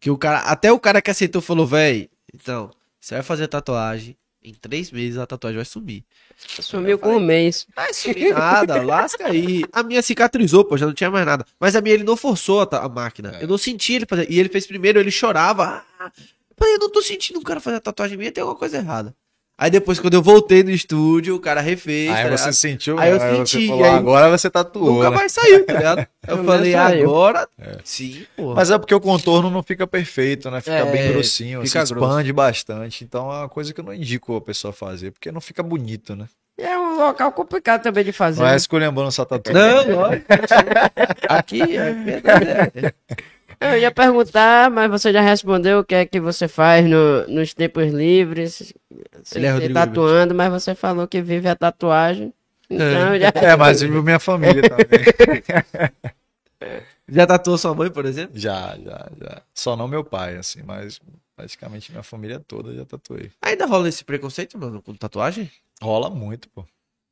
Que o cara, até o cara que aceitou falou, velho, então, você vai fazer tatuagem, em três meses a tatuagem vai sumir. Sumiu com um mês. Vai sumir nada, lasca aí. A minha cicatrizou, pô, já não tinha mais nada. Mas a minha ele não forçou a, a máquina. É. Eu não senti ele fazer. E ele fez primeiro, ele chorava. Ah, eu não tô sentindo um cara fazer a tatuagem minha, tem alguma coisa errada. Aí depois, quando eu voltei no estúdio, o cara refez. aí tá você ligado? sentiu, Aí eu você senti, falou, e aí- agora você tatuou, Nunca né? mais saiu, tá ligado? Eu Nunca falei, agora. Sim, pô. Mas é porque o contorno não fica perfeito, né? Fica É, bem grossinho, fica se expande bastante. Então é uma coisa que eu não indico a pessoa fazer, porque não fica bonito, né? É um local complicado também de fazer. Não é né? esculhambando sua tatu. Não, lógico. Aqui é verdade. Eu ia perguntar, mas você já respondeu o que é que você faz no- nos tempos livres. Ele é ser Rodrigo tatuando, mas você falou que vive a tatuagem. Então já. É, mas viu minha família também. Já tatuou sua mãe, por exemplo? já, já, já. Só não meu pai, assim, mas praticamente minha família toda já tatuei. Ainda rola esse preconceito, mano, com tatuagem? Rola muito, pô.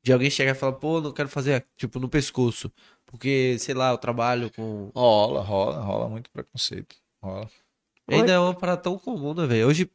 De alguém chegar e falar, pô, não quero fazer, tipo, no pescoço. Porque, sei lá, eu trabalho com. Rola, rola, rola muito preconceito. Rola. Ainda é uma parada tão comum, né, velho? Hoje,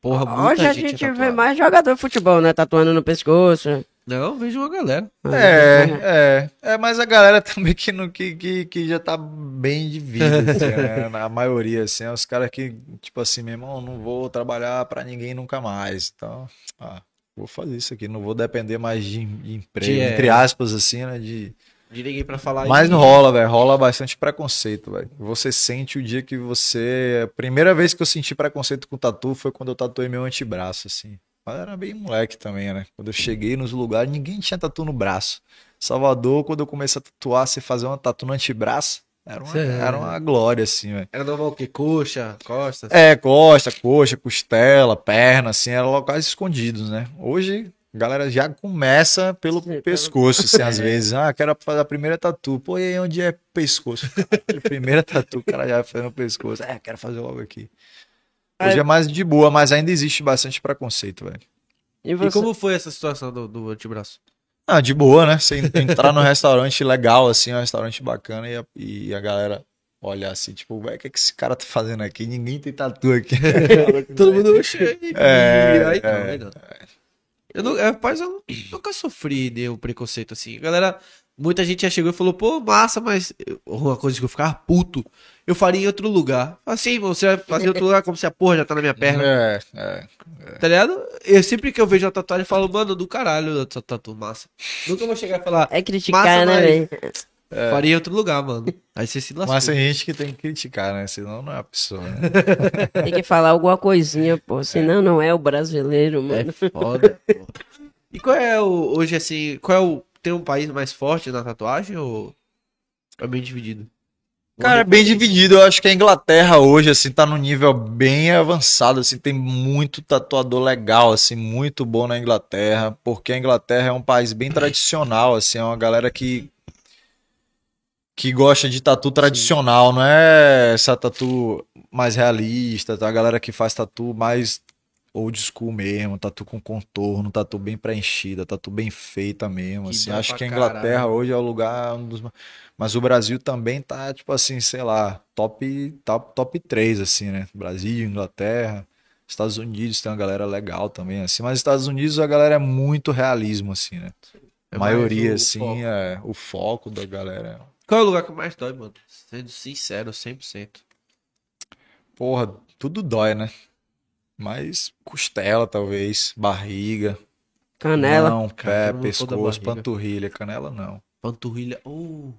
porra, muita Hoje a gente, gente é vê mais jogador de futebol, né? Tatuando no pescoço. Não, eu vejo uma galera. É, é, é, mas a galera também que, não, que, que, que já tá bem de vida, assim, né? Na maioria, assim, é os caras que, tipo assim, meu irmão, não vou trabalhar pra ninguém nunca mais. Então, ah, vou fazer isso aqui, não vou depender mais de, de emprego, De, é. entre aspas, assim, né? De... De ninguém pra falar Mas não rola, velho. Rola bastante preconceito, velho. Você sente o dia que você. A primeira vez que eu senti preconceito com tatu foi quando eu tatuei meu antebraço, assim. Mas era bem moleque também, né? Quando eu cheguei nos lugares, ninguém tinha tatu no braço. Salvador, quando eu comecei a tatuar, você fazer uma tatu no antebraço, era uma, era uma glória, assim, velho. Era normal o quê? Coxa, costas? É, costa, coxa, costela, perna, assim, eram locais escondidos, né? Hoje, a galera já começa pelo Sim, pescoço, assim, às vezes. Ah, quero fazer a primeira tatu. Pô, e aí onde é pescoço? Primeira tatu, o cara já vai fazendo pescoço. É, quero fazer logo aqui. Hoje É. é mais de boa, mas ainda existe bastante preconceito, velho. E E você? como foi essa situação do, do antebraço? Ah, de boa, né? Você entrar num restaurante legal, assim, um restaurante bacana e a, e a galera olhar assim, tipo, o que, é que esse cara tá fazendo aqui? Ninguém tem tatu aqui. Todo mundo cheio. É, aí não, é. aí não. Eu não, é, rapaz, eu nunca sofri nenhum preconceito assim. Galera, muita gente já chegou e falou, pô, massa, mas uma coisa que eu ficava puto, eu faria em outro lugar. Assim, você vai fazer em outro lugar como se a porra já tá na minha perna. É, é. Tá ligado? Eu sempre que eu vejo uma tatuagem, eu falo, mano, do caralho, essa tatu massa. Nunca vou chegar e falar, É criticar, Massa, né, mas- velho? faria em outro lugar, mano. Aí você se lascou. Mas tem gente que tem que criticar, né? Senão não é a pessoa, né? Tem que falar alguma coisinha, pô. Senão não é o brasileiro, mano. É foda, pô. E qual é o, hoje assim, qual é o, tem um país mais forte na tatuagem ou é bem dividido? Cara, é bem dividido. Eu acho que a Inglaterra hoje, assim, tá num nível bem avançado, assim, tem muito tatuador legal, assim, muito bom na Inglaterra, porque a Inglaterra é um país bem tradicional, assim, é uma galera que que gosta de tatu tradicional, não é essa tatu mais realista, tá? A galera que faz tatu mais old school mesmo, tatu com contorno, tatu bem preenchida, tatu bem feita mesmo, Que assim. Acho que a Inglaterra caralho. hoje é o lugar um dos ma- mas o Brasil também tá, tipo assim, sei lá, top, top, top 3, assim, né? Brasil, Inglaterra, Estados Unidos tem uma galera legal também, assim. Mas Estados Unidos a galera é muito realismo, assim, né? É A maioria, o assim, foco. é o foco da galera. Qual é o lugar que mais dói, mano? Sendo sincero, 100%. Porra, tudo dói, né? Mas costela, talvez, barriga, Canela. Cara, pé, da pescoço, panturrilha, canela não. Panturrilha. Uh,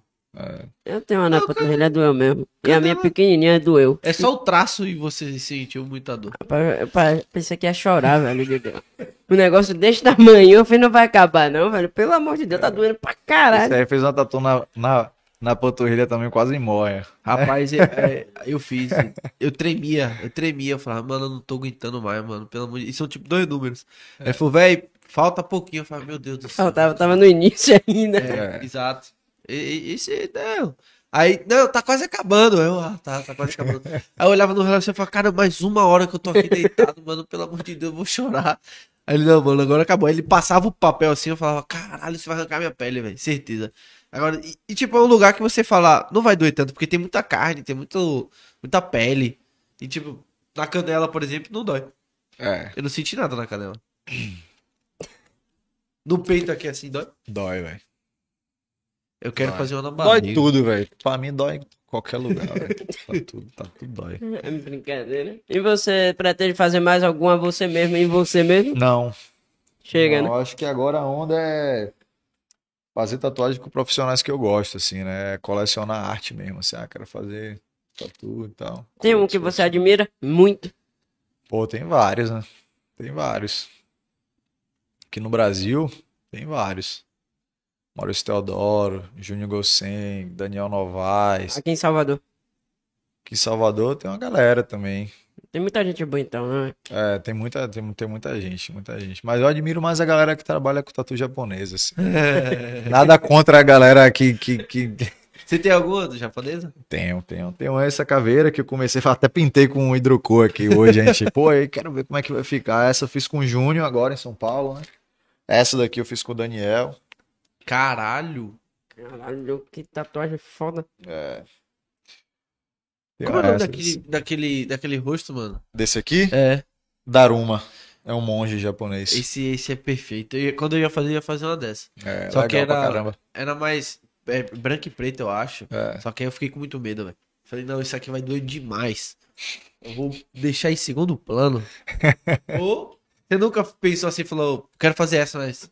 Eu tenho uma na panturrilha, doeu mesmo. E a Canela. minha pequenininha doeu. é só o traço e você sentiu muita dor. Rapaz, eu pa- Pensei que ia chorar, velho. de Deus. Um negócio desse tamanho, eu falei, não vai acabar não, velho. Pelo amor de Deus, tá doendo pra caralho. aí fez uma tatu na, na, na panturrilha também, quase morre. Rapaz, é- é, eu fiz. Eu tremia, eu tremia. Eu falava, mano, eu não tô aguentando mais, mano. Pelo amor de Deus. E são tipo dois números. Aí falou, velho, falta pouquinho. Eu falei, meu Deus do céu. Eu tava, tava no início ainda. É, exato. E, e, esse, não. Aí, não, tá quase acabando. Eu, ah, tá, tá quase acabando. Aí eu olhava no relógio e falava, cara, mais uma hora que eu tô aqui deitado, mano, pelo amor de Deus, eu vou chorar. Aí ele, não, mano, agora acabou. Aí ele passava o papel assim, eu falava, caralho, você vai arrancar minha pele, velho, certeza. Agora, e, e, tipo, é um lugar que você fala, não vai doer tanto, porque tem muita carne, tem muito, muita pele. E, tipo, na canela, por exemplo, não dói. É, Eu não senti nada na canela. No peito aqui, assim, dói. dói, velho. Eu quero Dói. fazer uma na Dói barriga. tudo, velho. Pra mim dói em qualquer lugar, velho. Tá tudo, tá tudo dói. É brincadeira. E você pretende fazer mais alguma você mesmo em você mesmo? Não, Chega, não, né? eu acho que agora a onda é fazer tatuagem com profissionais que eu gosto, assim, né? Colecionar arte mesmo, assim, ah, quero fazer tatu e tal. Tem um que você admira muito. Pô, tem vários, né? Tem vários. Aqui no Brasil, tem vários. Maurício Teodoro, Júnior Gossen, Daniel Novaes. Aqui em Salvador. Aqui em Salvador tem uma galera também. Tem muita gente boa então, né? É, tem muita, tem, tem muita gente, muita gente. Mas eu admiro mais a galera que trabalha com tatu japonês, assim. Nada contra a galera que, que, que... Você tem alguma do japonesa? Tenho, tenho. Tenho essa caveira que eu comecei, a até pintei com um hidrocor aqui hoje, gente. Pô, aí quero ver como é que vai ficar. Essa eu fiz com o Júnior agora em São Paulo, né? Essa daqui eu fiz com o Daniel. Caralho. Caralho, que tatuagem foda. É. Como é o nome daquele, daquele, daquele rosto, mano? Desse aqui? É. Daruma. É um monge japonês. Esse, esse é perfeito. Eu ia- quando eu ia fazer, eu ia fazer uma dessa. É, Só legal que pra era- caramba. Era mais é, branco e preto, eu acho. É. Só que aí eu fiquei com muito medo, velho. Falei, não, isso aqui vai doer demais. Eu vou deixar em segundo plano. Ou você nunca pensou assim, falou, quero fazer essa, mas.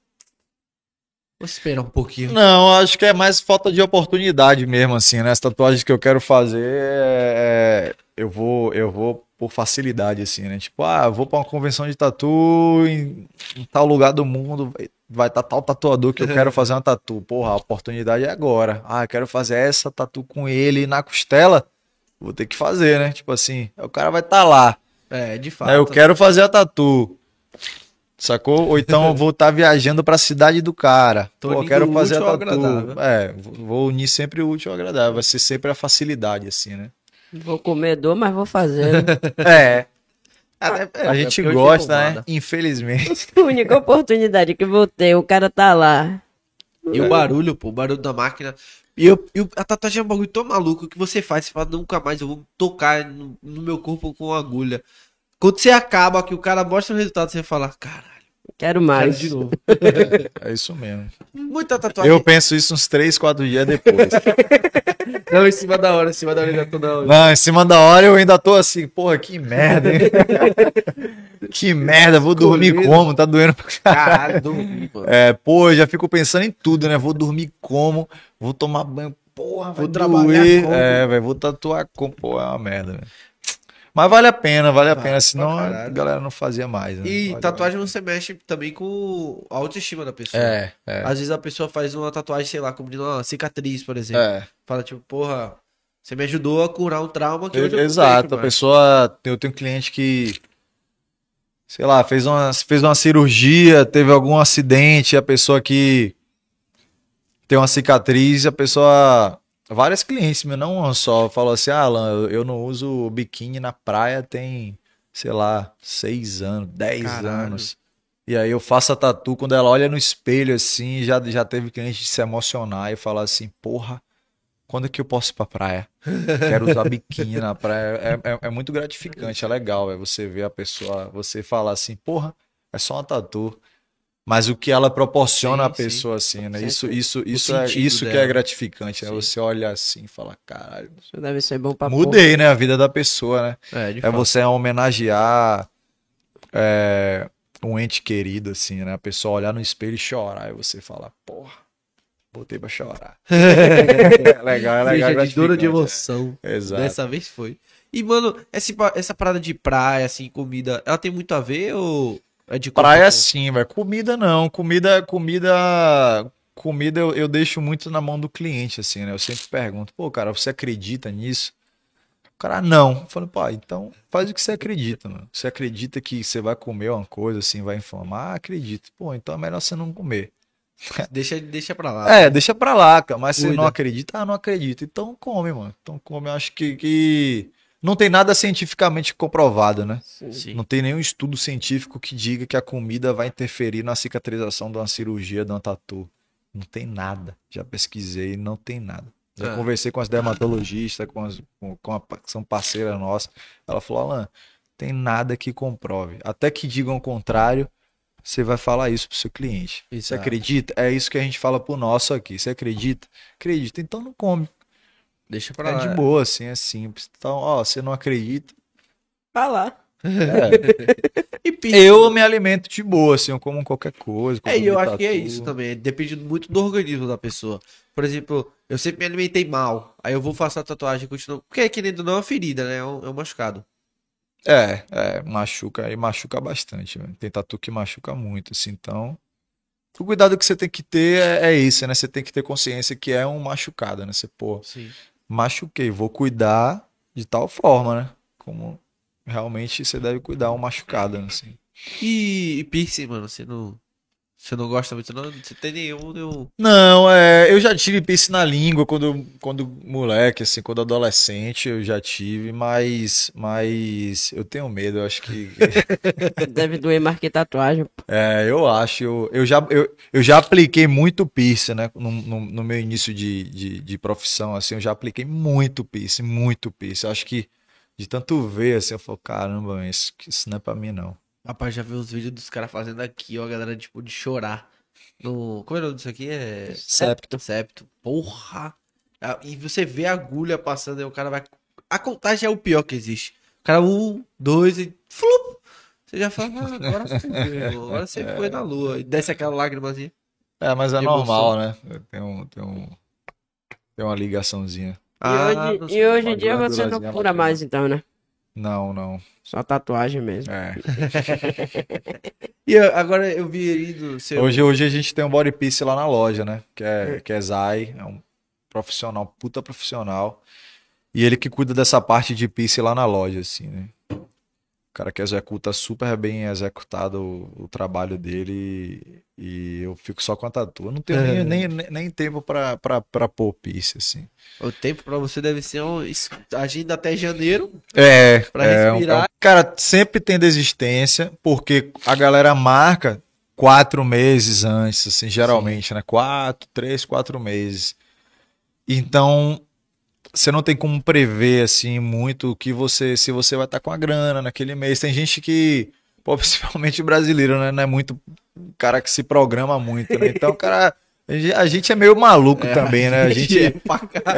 Vou esperar um pouquinho. Não, acho que é mais falta de oportunidade mesmo, assim, né? As tatuagens que eu quero fazer, é- eu vou, eu vou por facilidade, assim, né? Tipo, ah, vou pra uma convenção de tatu em, em tal lugar do mundo, vai- estar tal tatuador que eu quero fazer uma tatu. Porra, a oportunidade é agora. Ah, eu quero fazer essa tatu com ele na costela, vou ter que fazer, né? Tipo assim, o cara vai estar lá. É, de fato. Aí eu quero fazer a tatu. Sacou? Ou então eu vou estar viajando pra cidade do cara. Tô Pô, quero fazer a tatu. agradável. É, vou unir sempre o útil ao agradável. Vai ser sempre a facilidade, assim, né? Vou comer dor, mas vou fazer. né? É, É, a gente porque hoje gosta, né? Infelizmente. A única oportunidade que vou ter, o cara tá lá. E o barulho, pô, o barulho da máquina. E, eu, e o- a tatuagem é um bagulho tão maluco que você faz, você fala, nunca mais eu vou tocar no, no meu corpo com agulha. Quando você acaba, que o cara mostra o resultado, você fala, caralho, Quero quero mais. de novo. É isso mesmo. Muita tatuagem. Eu penso isso uns 3, 4 dias depois. Não, em cima da hora, em cima da hora ainda tô não. Não, em cima da hora eu ainda tô assim, porra, que merda, hein? que merda, vou dormir como? Tá doendo pra Caralho, dormi, mano. É, pô, eu já fico pensando em tudo, né? Vou dormir como? Vou tomar banho, porra, vai Vou trabalhar doer. como? É, velho, vou tatuar como, pô, é uma merda, velho. Mas vale a pena, vale a Vale pena, senão a galera não fazia mais, né? E Vale, tatuagem você mexe também com a autoestima da pessoa. É, é. Às vezes a pessoa faz uma tatuagem, sei lá, cobrindo uma cicatriz, por exemplo. É, Fala, tipo, porra, você me ajudou a curar um trauma que hoje eu exato. A mais. pessoa, eu tenho um cliente que, sei lá, fez uma, fez uma cirurgia, teve algum acidente, a pessoa que tem uma cicatriz, a pessoa. Várias clientes, mas não só, falou assim: ah, Alan, eu- eu não uso biquíni na praia tem, sei lá, seis anos, dez Caralho. anos. E aí eu faço a tatu, quando ela olha no espelho assim, já, já teve cliente de se emocionar e falar assim: porra, quando é que eu posso ir pra praia? Quero usar biquíni na praia. É, é, é muito gratificante, é legal, é você ver a pessoa, você falar assim, porra, é só uma tatu. Mas o que ela proporciona Sim, à pessoa, assim, né? Com Isso, isso, isso, é, isso que é gratificante, né? Sim. Você olha assim e fala, caralho, Isso deve ser bom pra mudei, né? A vida da pessoa, né? É, de É fato. você homenagear é, um ente querido, assim, né? A pessoa olhar no espelho e chorar, e você falar, porra, botei pra chorar. é legal, é legal. Seja de ou de gratificante, emoção. é. Exato. Dessa vez foi. E, mano, essa, essa parada de praia, assim, comida, ela tem muito a ver ou é de Praia sim, velho. Comida não. Comida, comida, comida eu, eu deixo muito na mão do cliente, assim, né? Eu sempre pergunto, pô, cara, você acredita nisso? O cara, não. Eu falo, pô, então faz o que você acredita, mano. Você acredita que você vai comer uma coisa assim, vai inflamar? Ah, acredito. Pô, então é melhor você não comer. Deixa, deixa pra lá. É, deixa pra lá, cara. Mas você Cuida. não acredita? Ah, não acredito. Então come, mano. Então come. Eu acho que, que não tem nada cientificamente comprovado, né? Sim. Não tem nenhum estudo científico que diga que a comida vai interferir na cicatrização de uma cirurgia, de uma tatu. Não tem nada. Já pesquisei, não tem nada. Já Ah. conversei com as dermatologistas, com, as, com, com a, que são parceira nossa. Ela falou, Alan, tem nada que comprove. Até que digam o contrário, você vai falar isso pro seu cliente. Você Exato. acredita? É isso que a gente fala pro nosso aqui. Você acredita? Acredita. Então não come. Deixa pra É lá. de boa, assim, é simples. Então, ó, você não acredita. Tá lá. E pizza? Eu me alimento de boa, assim, eu como qualquer coisa. É, e eu como acho que é isso também. Depende muito do organismo da pessoa. Por exemplo, eu sempre me alimentei mal. Aí eu vou fazer a tatuagem e continuo. Porque querendo ou não é uma ferida, né? É um, é um machucado. É, é, machuca e machuca bastante. velho. Tem tatu que machuca muito, assim, então. O cuidado que você tem que ter é, é isso, né? Você tem que ter consciência que é um machucado, né? Você, pô, Sim. Machuquei, vou cuidar de tal forma, né? Como realmente você deve cuidar um machucado? Assim. E, e piercing, mano, você não. Você não gosta muito, não? Você tem nenhum, nenhum. Não, é, eu já tive piercing na língua quando, quando moleque, assim, quando adolescente, eu já tive, mas, mas eu tenho medo, eu acho que. Deve doer mais que tatuagem. É, eu acho. Eu, eu, já, eu, eu já apliquei muito piercing, né? No, no, no meu início de, de, de profissão, assim, eu já apliquei muito piercing, muito piercing. Eu acho que de tanto ver, assim, eu falo, caramba, isso, isso não é pra mim, não. Rapaz, já vi os vídeos dos caras fazendo aqui, ó, a galera, tipo, de chorar. No... Como é o nome disso aqui? É... Septo. Septo. Porra! Ah, E você vê a agulha passando e o cara vai... A contagem é o pior que existe. O cara, um, dois e... Flup! Você já fala, ah, agora fudeu, agora você foi na lua. E desce aquela lágrimazinha. É, mas é normal, né? Tem, um, tem, um, tem uma ligaçãozinha. E hoje, Ah, não e hoje em dia você não bacana. mais, então, né? Não, não. Só tatuagem mesmo. É. E eu- agora eu vi do seu... Hoje, hoje a gente tem um body piece lá na loja, né? Que é, que é Zai, é um profissional, puta profissional. E ele que cuida dessa parte de piece lá na loja, assim, né? O cara que executa super bem executado o, o trabalho dele e, e eu fico só com a tatu. Eu não tenho É. nem, nem, nem tempo pra, pra, pra pôr piece, assim. O tempo pra você deve ser um... agenda até janeiro. É, Pra é um- respirar. é cara, sempre tem desistência, porque a galera marca quatro meses antes, assim, geralmente, né? Quatro, três, quatro meses. Então, você não tem como prever, assim, muito o que você, se você vai estar com a grana naquele mês. Tem gente que, pô, principalmente brasileiro, né? Não é muito cara que se programa muito, né? Então, cara, a gente- é meio maluco também, né? A gente, é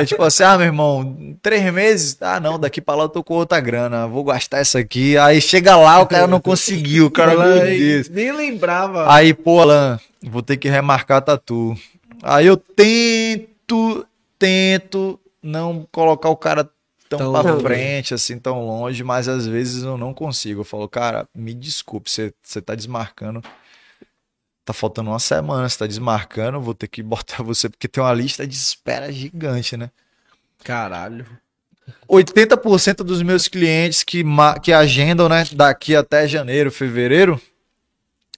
é tipo assim, ah, meu irmão, três meses? Ah, não, daqui pra lá eu tô com outra grana, vou gastar essa aqui. Aí chega lá, o cara não conseguiu, o cara, Deus. Nem lembrava. Aí, pô, Alan, vou ter que remarcar a tatu. Aí eu tento, tento não colocar o cara tão, Tão pra frente, assim, tão longe, mas às vezes eu não consigo. Eu falo, cara, me desculpe, você, você tá desmarcando. Tá faltando uma semana, você tá desmarcando, vou ter que botar você, porque tem uma lista de espera gigante, né? Caralho. 80% dos meus clientes que, ma- que agendam, né, daqui até janeiro, fevereiro,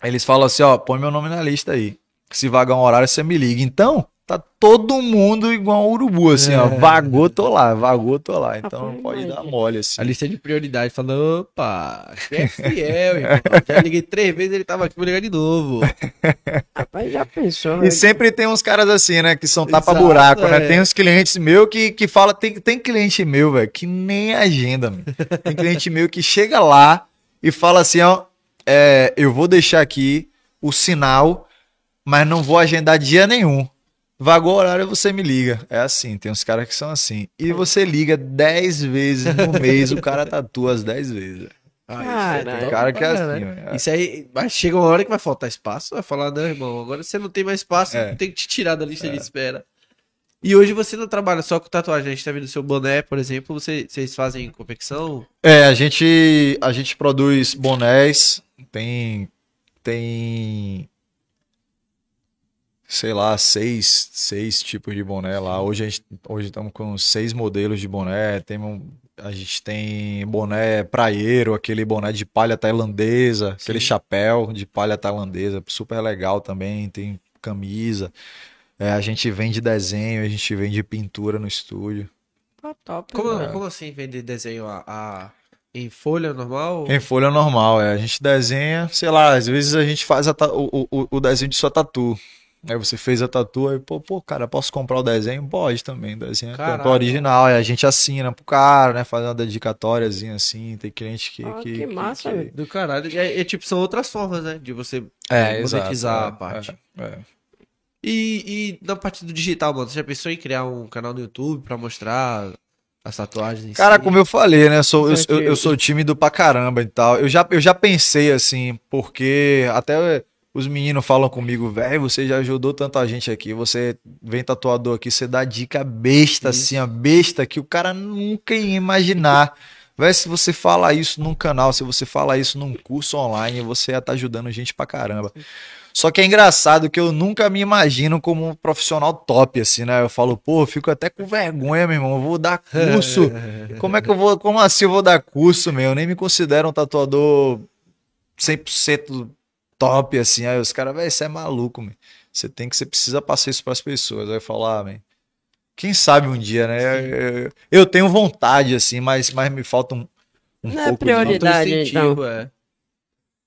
eles falam assim, ó, põe meu nome na lista aí. Se vagar um horário, você me liga. Então, tá todo mundo igual um urubu, assim, ó. Vagou, tô lá, vagou, tô lá. Então não pode dar mole, assim. A lista de prioridade, falando, opa, que é fiel, irmão. Já liguei três vezes, ele tava aqui, vou ligar de novo. Rapaz, já pensou, E né? sempre tem uns caras assim, né? Que são tapa-buraco, né? é. Tem uns clientes meus que, que fala, tem, tem cliente meu, velho, que nem agenda, meu. Tem cliente meu que chega lá e fala assim, ó, é, eu vou deixar aqui o sinal, mas não vou agendar dia nenhum. Vagou o horário, você me liga. É assim, tem uns caras que são assim. E você liga 10 vezes no mês, o cara tatua as 10 vezes. Ah, Caralho. Tem cara que é assim, né? velho. Isso aí, mas chega uma hora que vai faltar espaço, vai falar, não, irmão, agora você não tem mais espaço, É. tem que te tirar da lista de espera. E hoje você não trabalha só com tatuagem, a gente tá vendo o seu boné, por exemplo, você- vocês fazem confecção? É, a gente, a gente produz bonés, tem, tem, sei lá, seis, seis tipos de boné lá. Hoje a gente, hoje estamos com seis modelos de boné. Tem um, a gente tem boné praieiro, aquele boné de palha tailandesa, aquele Sim. chapéu de palha tailandesa, super legal também. Tem camisa. É, a gente vende desenho, a gente vende pintura no estúdio. Tá top. Como, né? como assim vender desenho a, a- em folha normal? Em folha normal, é. A gente desenha, sei lá, às vezes a gente faz ta- o, o, o desenho de sua tatu. Aí você fez a tatu, aí, pô, pô, cara, posso comprar o desenho? Pode também, desenho é Caralho. tatu original. Aí a gente assina pro cara, né? Faz uma dedicatóriazinha assim. Tem cliente que. Ah, que, que massa, velho. Do caralho. E, é, é tipo, são outras formas, né? De você É, monetizar exato, a é, parte. é, é. E, e na parte do digital, mano, você já pensou em criar um canal no YouTube pra mostrar as tatuagens Cara, si? como eu falei, né? Eu sou, eu, eu, eu sou tímido pra caramba e tal. Eu já, eu já pensei assim, porque até os meninos falam comigo, velho, você já ajudou tanta gente aqui. Você vem tatuador aqui, você dá dica besta, Isso. assim, ó, besta, que o cara nunca ia imaginar. Véi, se você fala isso num canal, se você fala isso num curso online, você ia estar ajudando gente pra caramba. Só que é engraçado que eu nunca me imagino como um profissional top, assim, né? Eu falo, pô, eu fico até com vergonha, meu irmão. Eu vou dar curso. Como é que eu vou. Como assim eu vou dar curso, meu? Eu nem me considero um tatuador 100% top, assim. Aí os caras, velho, você é maluco, man. Você tem que, você precisa passar isso pras pessoas. Aí eu falo, ah, man, quem sabe um dia, né? Eu, eu tenho vontade, assim, mas, mas me falta um, um Não é pouco de... prioridade. Autoincentivo, então. é.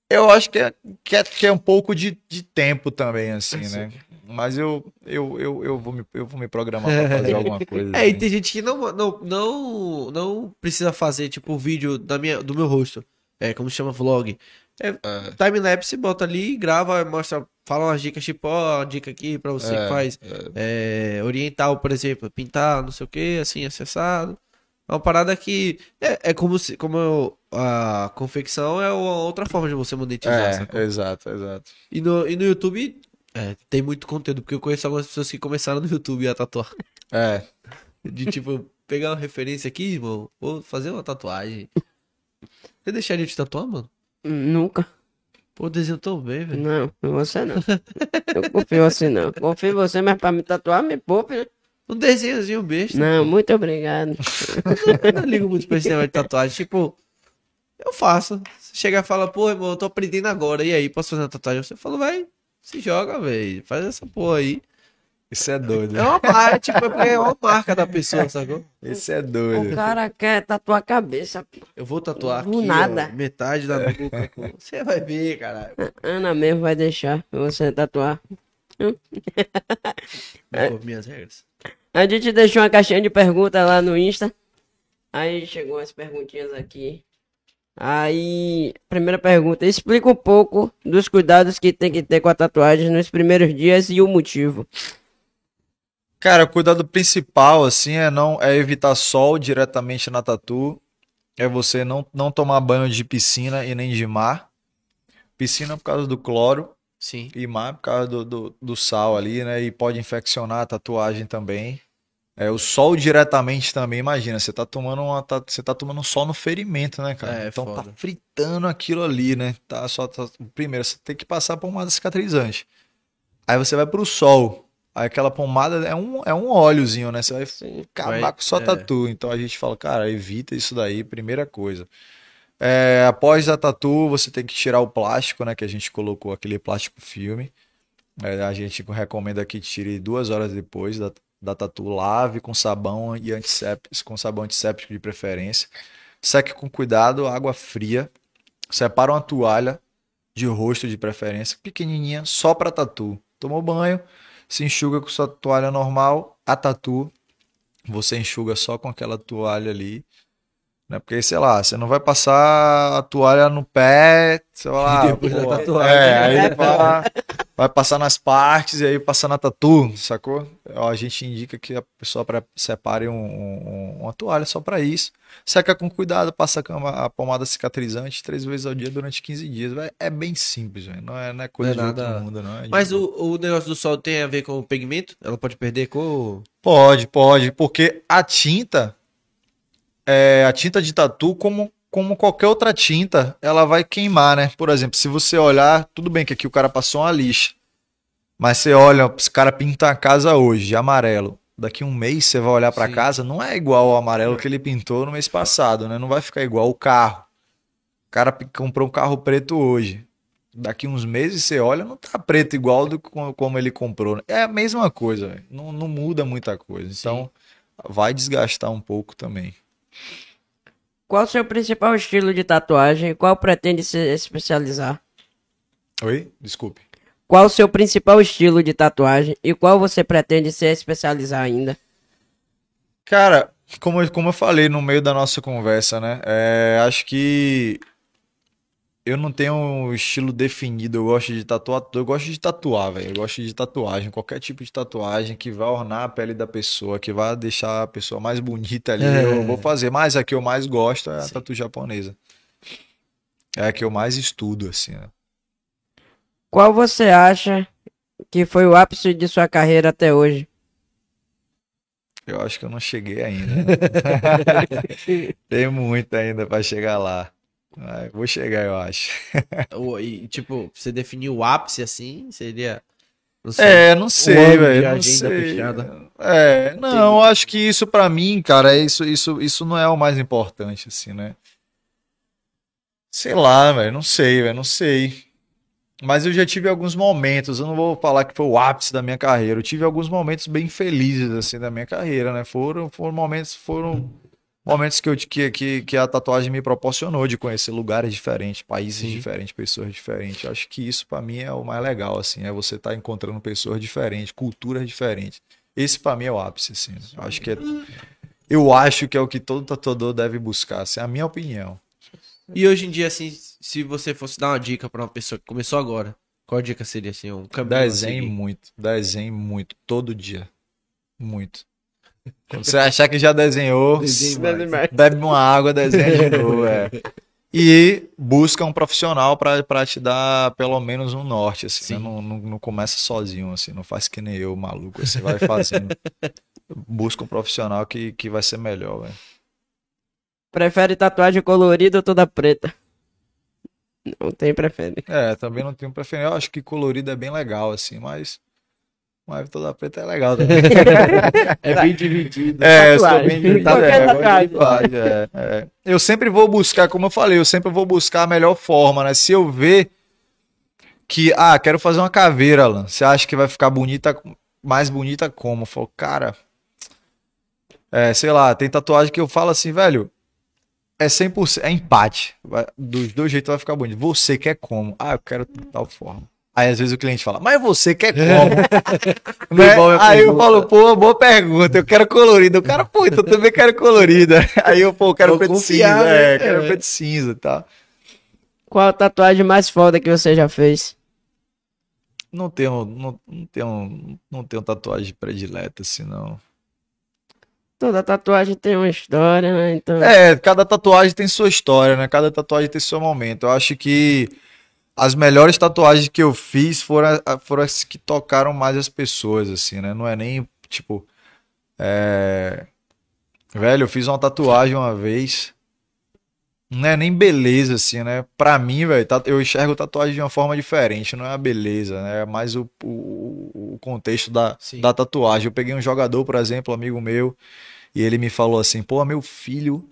Eu acho que é, que é, que é um pouco de, de tempo também, assim, né? Mas eu, eu, eu, eu, vou me, eu vou me programar pra fazer alguma coisa. É, e assim. tem gente que não, não, não, não precisa fazer, tipo, vídeo da minha, do meu rosto. É, como se chama vlog. É, Timelapse, bota ali, grava, mostra, fala umas dicas, tipo, ó, uma dica aqui pra você que faz é, oriental, por exemplo, pintar, não sei o que, assim, acessado. É uma parada que é, é como se, como eu- a confecção é uma outra forma de você monetizar, sacou? É, exato, exato. E no, e no YouTube é, tem muito conteúdo, porque eu conheço algumas pessoas que começaram no YouTube a tatuar. É, De tipo, pegar uma referência aqui, irmão, vou fazer uma tatuagem. Você deixaria de tatuar, mano? Nunca. Pô, desenho tão bem, velho. Não, em você não. Eu confio assim não. Confio em você, mas pra me tatuar, me poupe, né? Um desenhozinho besta. Não, muito obrigado. Eu não ligo muito pra esse negócio de tatuagem. Tipo, eu faço. Você chega e fala, pô, irmão, eu tô aprendendo agora. E aí, posso fazer uma tatuagem? Você fala, vai, se joga, velho. Faz essa porra aí. Isso é doido. É uma marca, tipo, é porque é uma marca da pessoa, sacou? Isso é O doido. cara quer tatuar a cabeça. pô. Eu vou tatuar Do aqui, nada. ó, metade da boca. Você vai ver, caralho. Ana mesmo vai deixar você tatuar. Por minhas regras. A gente deixou uma caixinha de perguntas lá no Insta. Aí chegou as perguntinhas aqui. Aí, primeira pergunta, explica um pouco dos cuidados que tem que ter com a tatuagem nos primeiros dias e o motivo. Cara, o cuidado principal, assim, é não é evitar sol diretamente na tatu. É você não, não tomar banho de piscina e nem de mar. Piscina por causa do cloro Sim. e mar por causa do, do, do sal ali, né? E pode infeccionar a tatuagem também. É, o sol diretamente também, imagina, você tá tomando uma, tá- você tá tomando sol no ferimento, né, cara? É, então tá foda. fritando aquilo ali, né? Tá só tá- primeiro você tem que passar por pomada cicatrizante. Aí você vai pro sol. Aí aquela pomada é um, é um óleozinho, né? Você vai Sim. acabar Vai- com sua é. tatu. Então a gente fala, cara, evita isso daí, primeira coisa. É, após a tatu, você tem que tirar o plástico, né? Que a gente colocou aquele plástico filme. É, a gente recomenda que tire duas horas depois da, da tatu, lave com sabão e antisséptico, com sabão antisséptico de preferência. Seque com cuidado, água fria. Separa uma toalha de rosto de preferência, pequenininha, só para tatu. Tomou banho, se enxuga com sua toalha normal, a tatu você enxuga só com aquela toalha ali. Né? Porque, sei lá, você não vai passar a toalha no pé, sei lá, depois da tatuagem. É, aí vai, vai passar nas partes e aí passar na tatu, sacou? A gente indica que a pessoa separe um- um- uma toalha só para isso. Seca com cuidado, passa a cama- a pomada cicatrizante três vezes ao dia durante 15 dias. É bem simples, véi, não é, não é coisa Não é de outro nada- mundo, não. É Mas o, o negócio do sol tem a ver com o pigmento? Ela pode perder cor? Pode, pode, porque a tinta, é, a tinta de tatu, como, como qualquer outra tinta, ela vai queimar, né? Por exemplo, se você olhar, tudo bem que aqui o cara passou uma lixa, mas você olha, esse cara pinta a casa hoje amarelo. Daqui um mês você vai olhar Sim. casa, não é igual ao amarelo que ele pintou no mês passado, né? Não vai ficar igual o carro. O cara comprou um carro preto hoje. Daqui uns meses você olha, não tá preto igual do co- como ele comprou. né? É a mesma coisa. Não, não muda muita coisa. Então, vai desgastar um pouco também. Qual o seu principal estilo de tatuagem e qual pretende se especializar? Oi? Desculpe. Qual o seu principal estilo de tatuagem e qual você pretende se especializar ainda? Cara, como, eu- como eu falei no meio da nossa conversa, né? É, acho que eu não tenho um estilo definido. Eu gosto de tatuar, eu gosto de tatuar, velho. Eu gosto de tatuagem, qualquer tipo de tatuagem que vai ornar a pele da pessoa, que vai deixar a pessoa mais bonita ali, É. eu vou fazer. Mas a que eu mais gosto é a Sim. tatu japonesa. É a que eu mais estudo, assim, né? Qual você acha que foi o ápice de sua carreira até hoje? Eu acho que eu não cheguei ainda. né? Tem muito ainda pra chegar lá. Mas vou chegar, eu acho. E, tipo, você definiu o ápice assim? Seria. Não sei. É, não sei, velho. Não sei. fechada. É, não, eu acho que isso pra mim, cara, é isso, isso, isso não é o mais importante, assim, né? Sei lá, velho, não sei, velho, não sei. Mas eu já tive alguns momentos, eu não vou falar que foi o ápice da minha carreira. Eu tive alguns momentos bem felizes assim da minha carreira, né? Foram, foram momentos, foram momentos que, eu, que, que, que a tatuagem me proporcionou de conhecer lugares diferentes, países Sim. diferentes, pessoas diferentes. Acho que isso pra mim é o mais legal, assim, é você estar encontrando pessoas diferentes, culturas diferentes. Esse pra mim é o ápice, assim. né? Eu acho que é, eu acho que é o que todo tatuador deve buscar, assim, é a minha opinião. E hoje em dia, assim, se você fosse dar uma dica pra uma pessoa que começou agora, qual dica seria, assim, um caminho Desenhe muito, desenhe muito, todo dia. Muito. Quando você achar que já desenhou, bebe uma água, desenha de novo. É. E busca um profissional pra pra te dar pelo menos um norte, assim. Sim. né? Não, não, não começa sozinho, assim. Não faz que nem eu, maluco. Você vai fazendo. Busca um profissional que, que vai ser melhor, velho. Prefere tatuagem colorida ou toda preta? Não tem preferência. É, também não tenho preferência. Eu acho que colorido é bem legal, assim, mas. Mas toda preta é legal também. É bem dividido. É, eu sou bem Qualquer é, tatuagem. é, é. Eu sempre vou buscar, como eu falei, eu sempre vou buscar a melhor forma, né? Se eu ver que, ah, quero fazer uma caveira, Alan, você acha que vai ficar bonita, mais bonita como? Eu falo, cara, é, sei lá, tem tatuagem que eu falo assim, velho, é 100%, é empate. Vai- dos dois jeitos vai ficar bonito. Você quer como? Ah, eu quero de tal forma. Aí às vezes o cliente fala, mas você quer como? Né? Aí eu falo, pô, boa pergunta, eu quero colorida. O cara, pô, então eu também quero colorida. Aí eu, pô, eu quero Vou preto confiar, cinza, né? é, quero É. preto cinza e tal. Qual a tatuagem mais foda que você já fez? Não tenho, não, não tenho, não tenho tatuagem predileta, assim, não. Toda tatuagem tem uma história, né? Então. É, cada tatuagem tem sua história, né? Cada tatuagem tem seu momento. Eu acho que as melhores tatuagens que eu fiz foram, foram as que tocaram mais as pessoas, assim, né? Não é nem, tipo... é, Velho, eu fiz uma tatuagem uma vez. Não é nem beleza, assim, né? Pra mim, velho, eu enxergo tatuagem de uma forma diferente. Não é a beleza, né? É mais o, o, o contexto da, Sim. da tatuagem. Eu peguei um jogador, por exemplo, amigo meu, e ele me falou assim: pô, meu filho,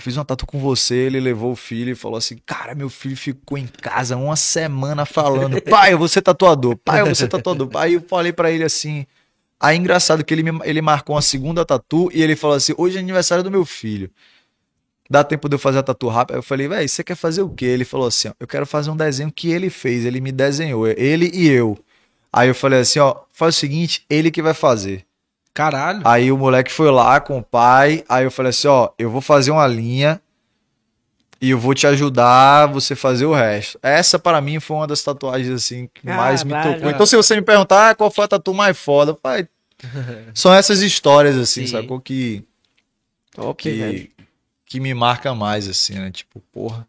fiz uma tatu com você. Ele levou o filho e falou assim: cara, meu filho ficou em casa uma semana falando: pai, eu vou ser tatuador, pai, eu vou ser tatuador. Aí eu falei pra ele assim. Aí engraçado que ele, me, ele marcou uma segunda tatu e ele falou assim: hoje é aniversário do meu filho. Dá tempo de eu fazer a tatu rápido? Aí eu falei, velho, você quer fazer o quê? Ele falou assim: ó, eu quero fazer um desenho que ele fez, ele me desenhou, ele e eu. Aí eu falei assim: ó, faz o seguinte, ele que vai fazer. Caralho. Aí o moleque foi lá com o pai. Aí eu falei assim: ó, eu vou fazer uma linha e eu vou te ajudar a você fazer o resto. Essa para mim foi uma das tatuagens assim que mais me Caralho. tocou. Então se você me perguntar ah, qual foi a tatu mais foda, pai, são essas histórias assim, Sim. sacou que Top, velho. que que me marca mais assim, né? Tipo, porra,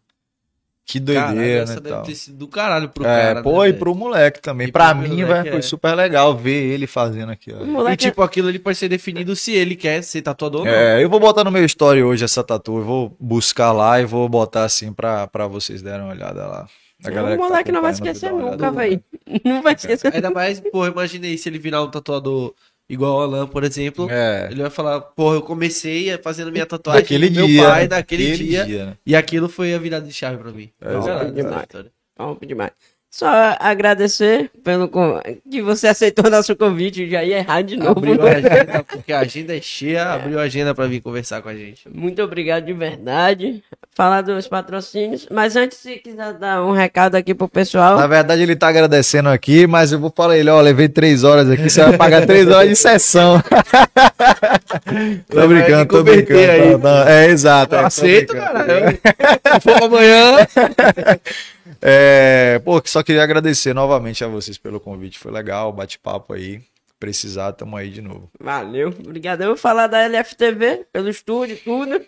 que Caralho, doideira, essa né, deve tal. ter sido do caralho pro É, cara. pô, né, e pro moleque também. E pra mim, velho, foi é. super legal ver ele fazendo aqui, ó. O E moleque tipo, aquilo ali pode ser definido se ele quer ser tatuador ou não. É, eu vou botar no meu story hoje essa tatu. Eu vou buscar lá e vou botar assim pra, pra vocês derem uma olhada lá. A galera o tá moleque não vai esquecer nunca, velho. Não vai esquecer. Ainda mais, pô, imaginei se ele virar um tatuador igual o Alan, por exemplo. É, Ele vai falar, pô, eu comecei fazendo minha tatuagem daquele do meu dia. pai, né? daquele Aquele dia, né? E aquilo foi a virada de chave pra mim. É, exato. essa Demais. demais. Só agradecer pelo que você aceitou nosso convite. Já ia errar de novo. Abriu a agenda, porque a agenda é cheia, abriu a agenda pra vir conversar com a gente. Muito obrigado de verdade. Falar dos patrocínios. Mas antes, se quiser dar um recado aqui pro pessoal. Na verdade, ele tá agradecendo aqui, mas eu vou falar ele, ó, levei três horas aqui, você vai pagar três horas de sessão. tô brincando, tô brincando. aí. não, não. É, exato. Eu é, aceito, caralho. Se for amanhã. É, pô, só queria agradecer novamente a vocês pelo convite, foi legal, bate-papo aí. Precisar, tamo aí de novo. Valeu. Obrigado. Eu vou falar da LFTV, pelo estúdio, tudo.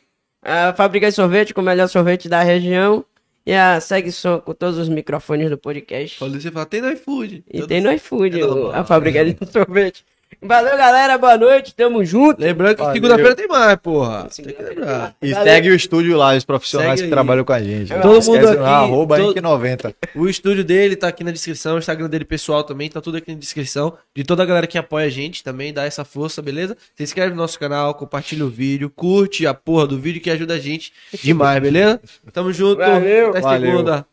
A fábrica de sorvete, com o melhor sorvete da região. E a Segue Som com todos os microfones do podcast. Falei, você fala, tem no iFood. E tem no iFood, É o- a fábrica de sorvete. Valeu, galera. Boa noite. Tamo junto. Lembrando que Valeu. segunda-feira tem mais, porra. Tem que lembrar. E Valeu. segue o estúdio lá, os profissionais Segue que aí. trabalham com a gente. Todo Não mundo esquece, aqui, não, arroba todo- Inc90. O estúdio dele tá aqui na descrição, o Instagram dele pessoal também, tá tudo aqui na descrição. De toda a galera que apoia a gente também, dá essa força, beleza? Se inscreve no nosso canal, compartilha o vídeo, curte a porra do vídeo que ajuda a gente demais, beleza? Tamo junto. Valeu. Até Valeu. segunda.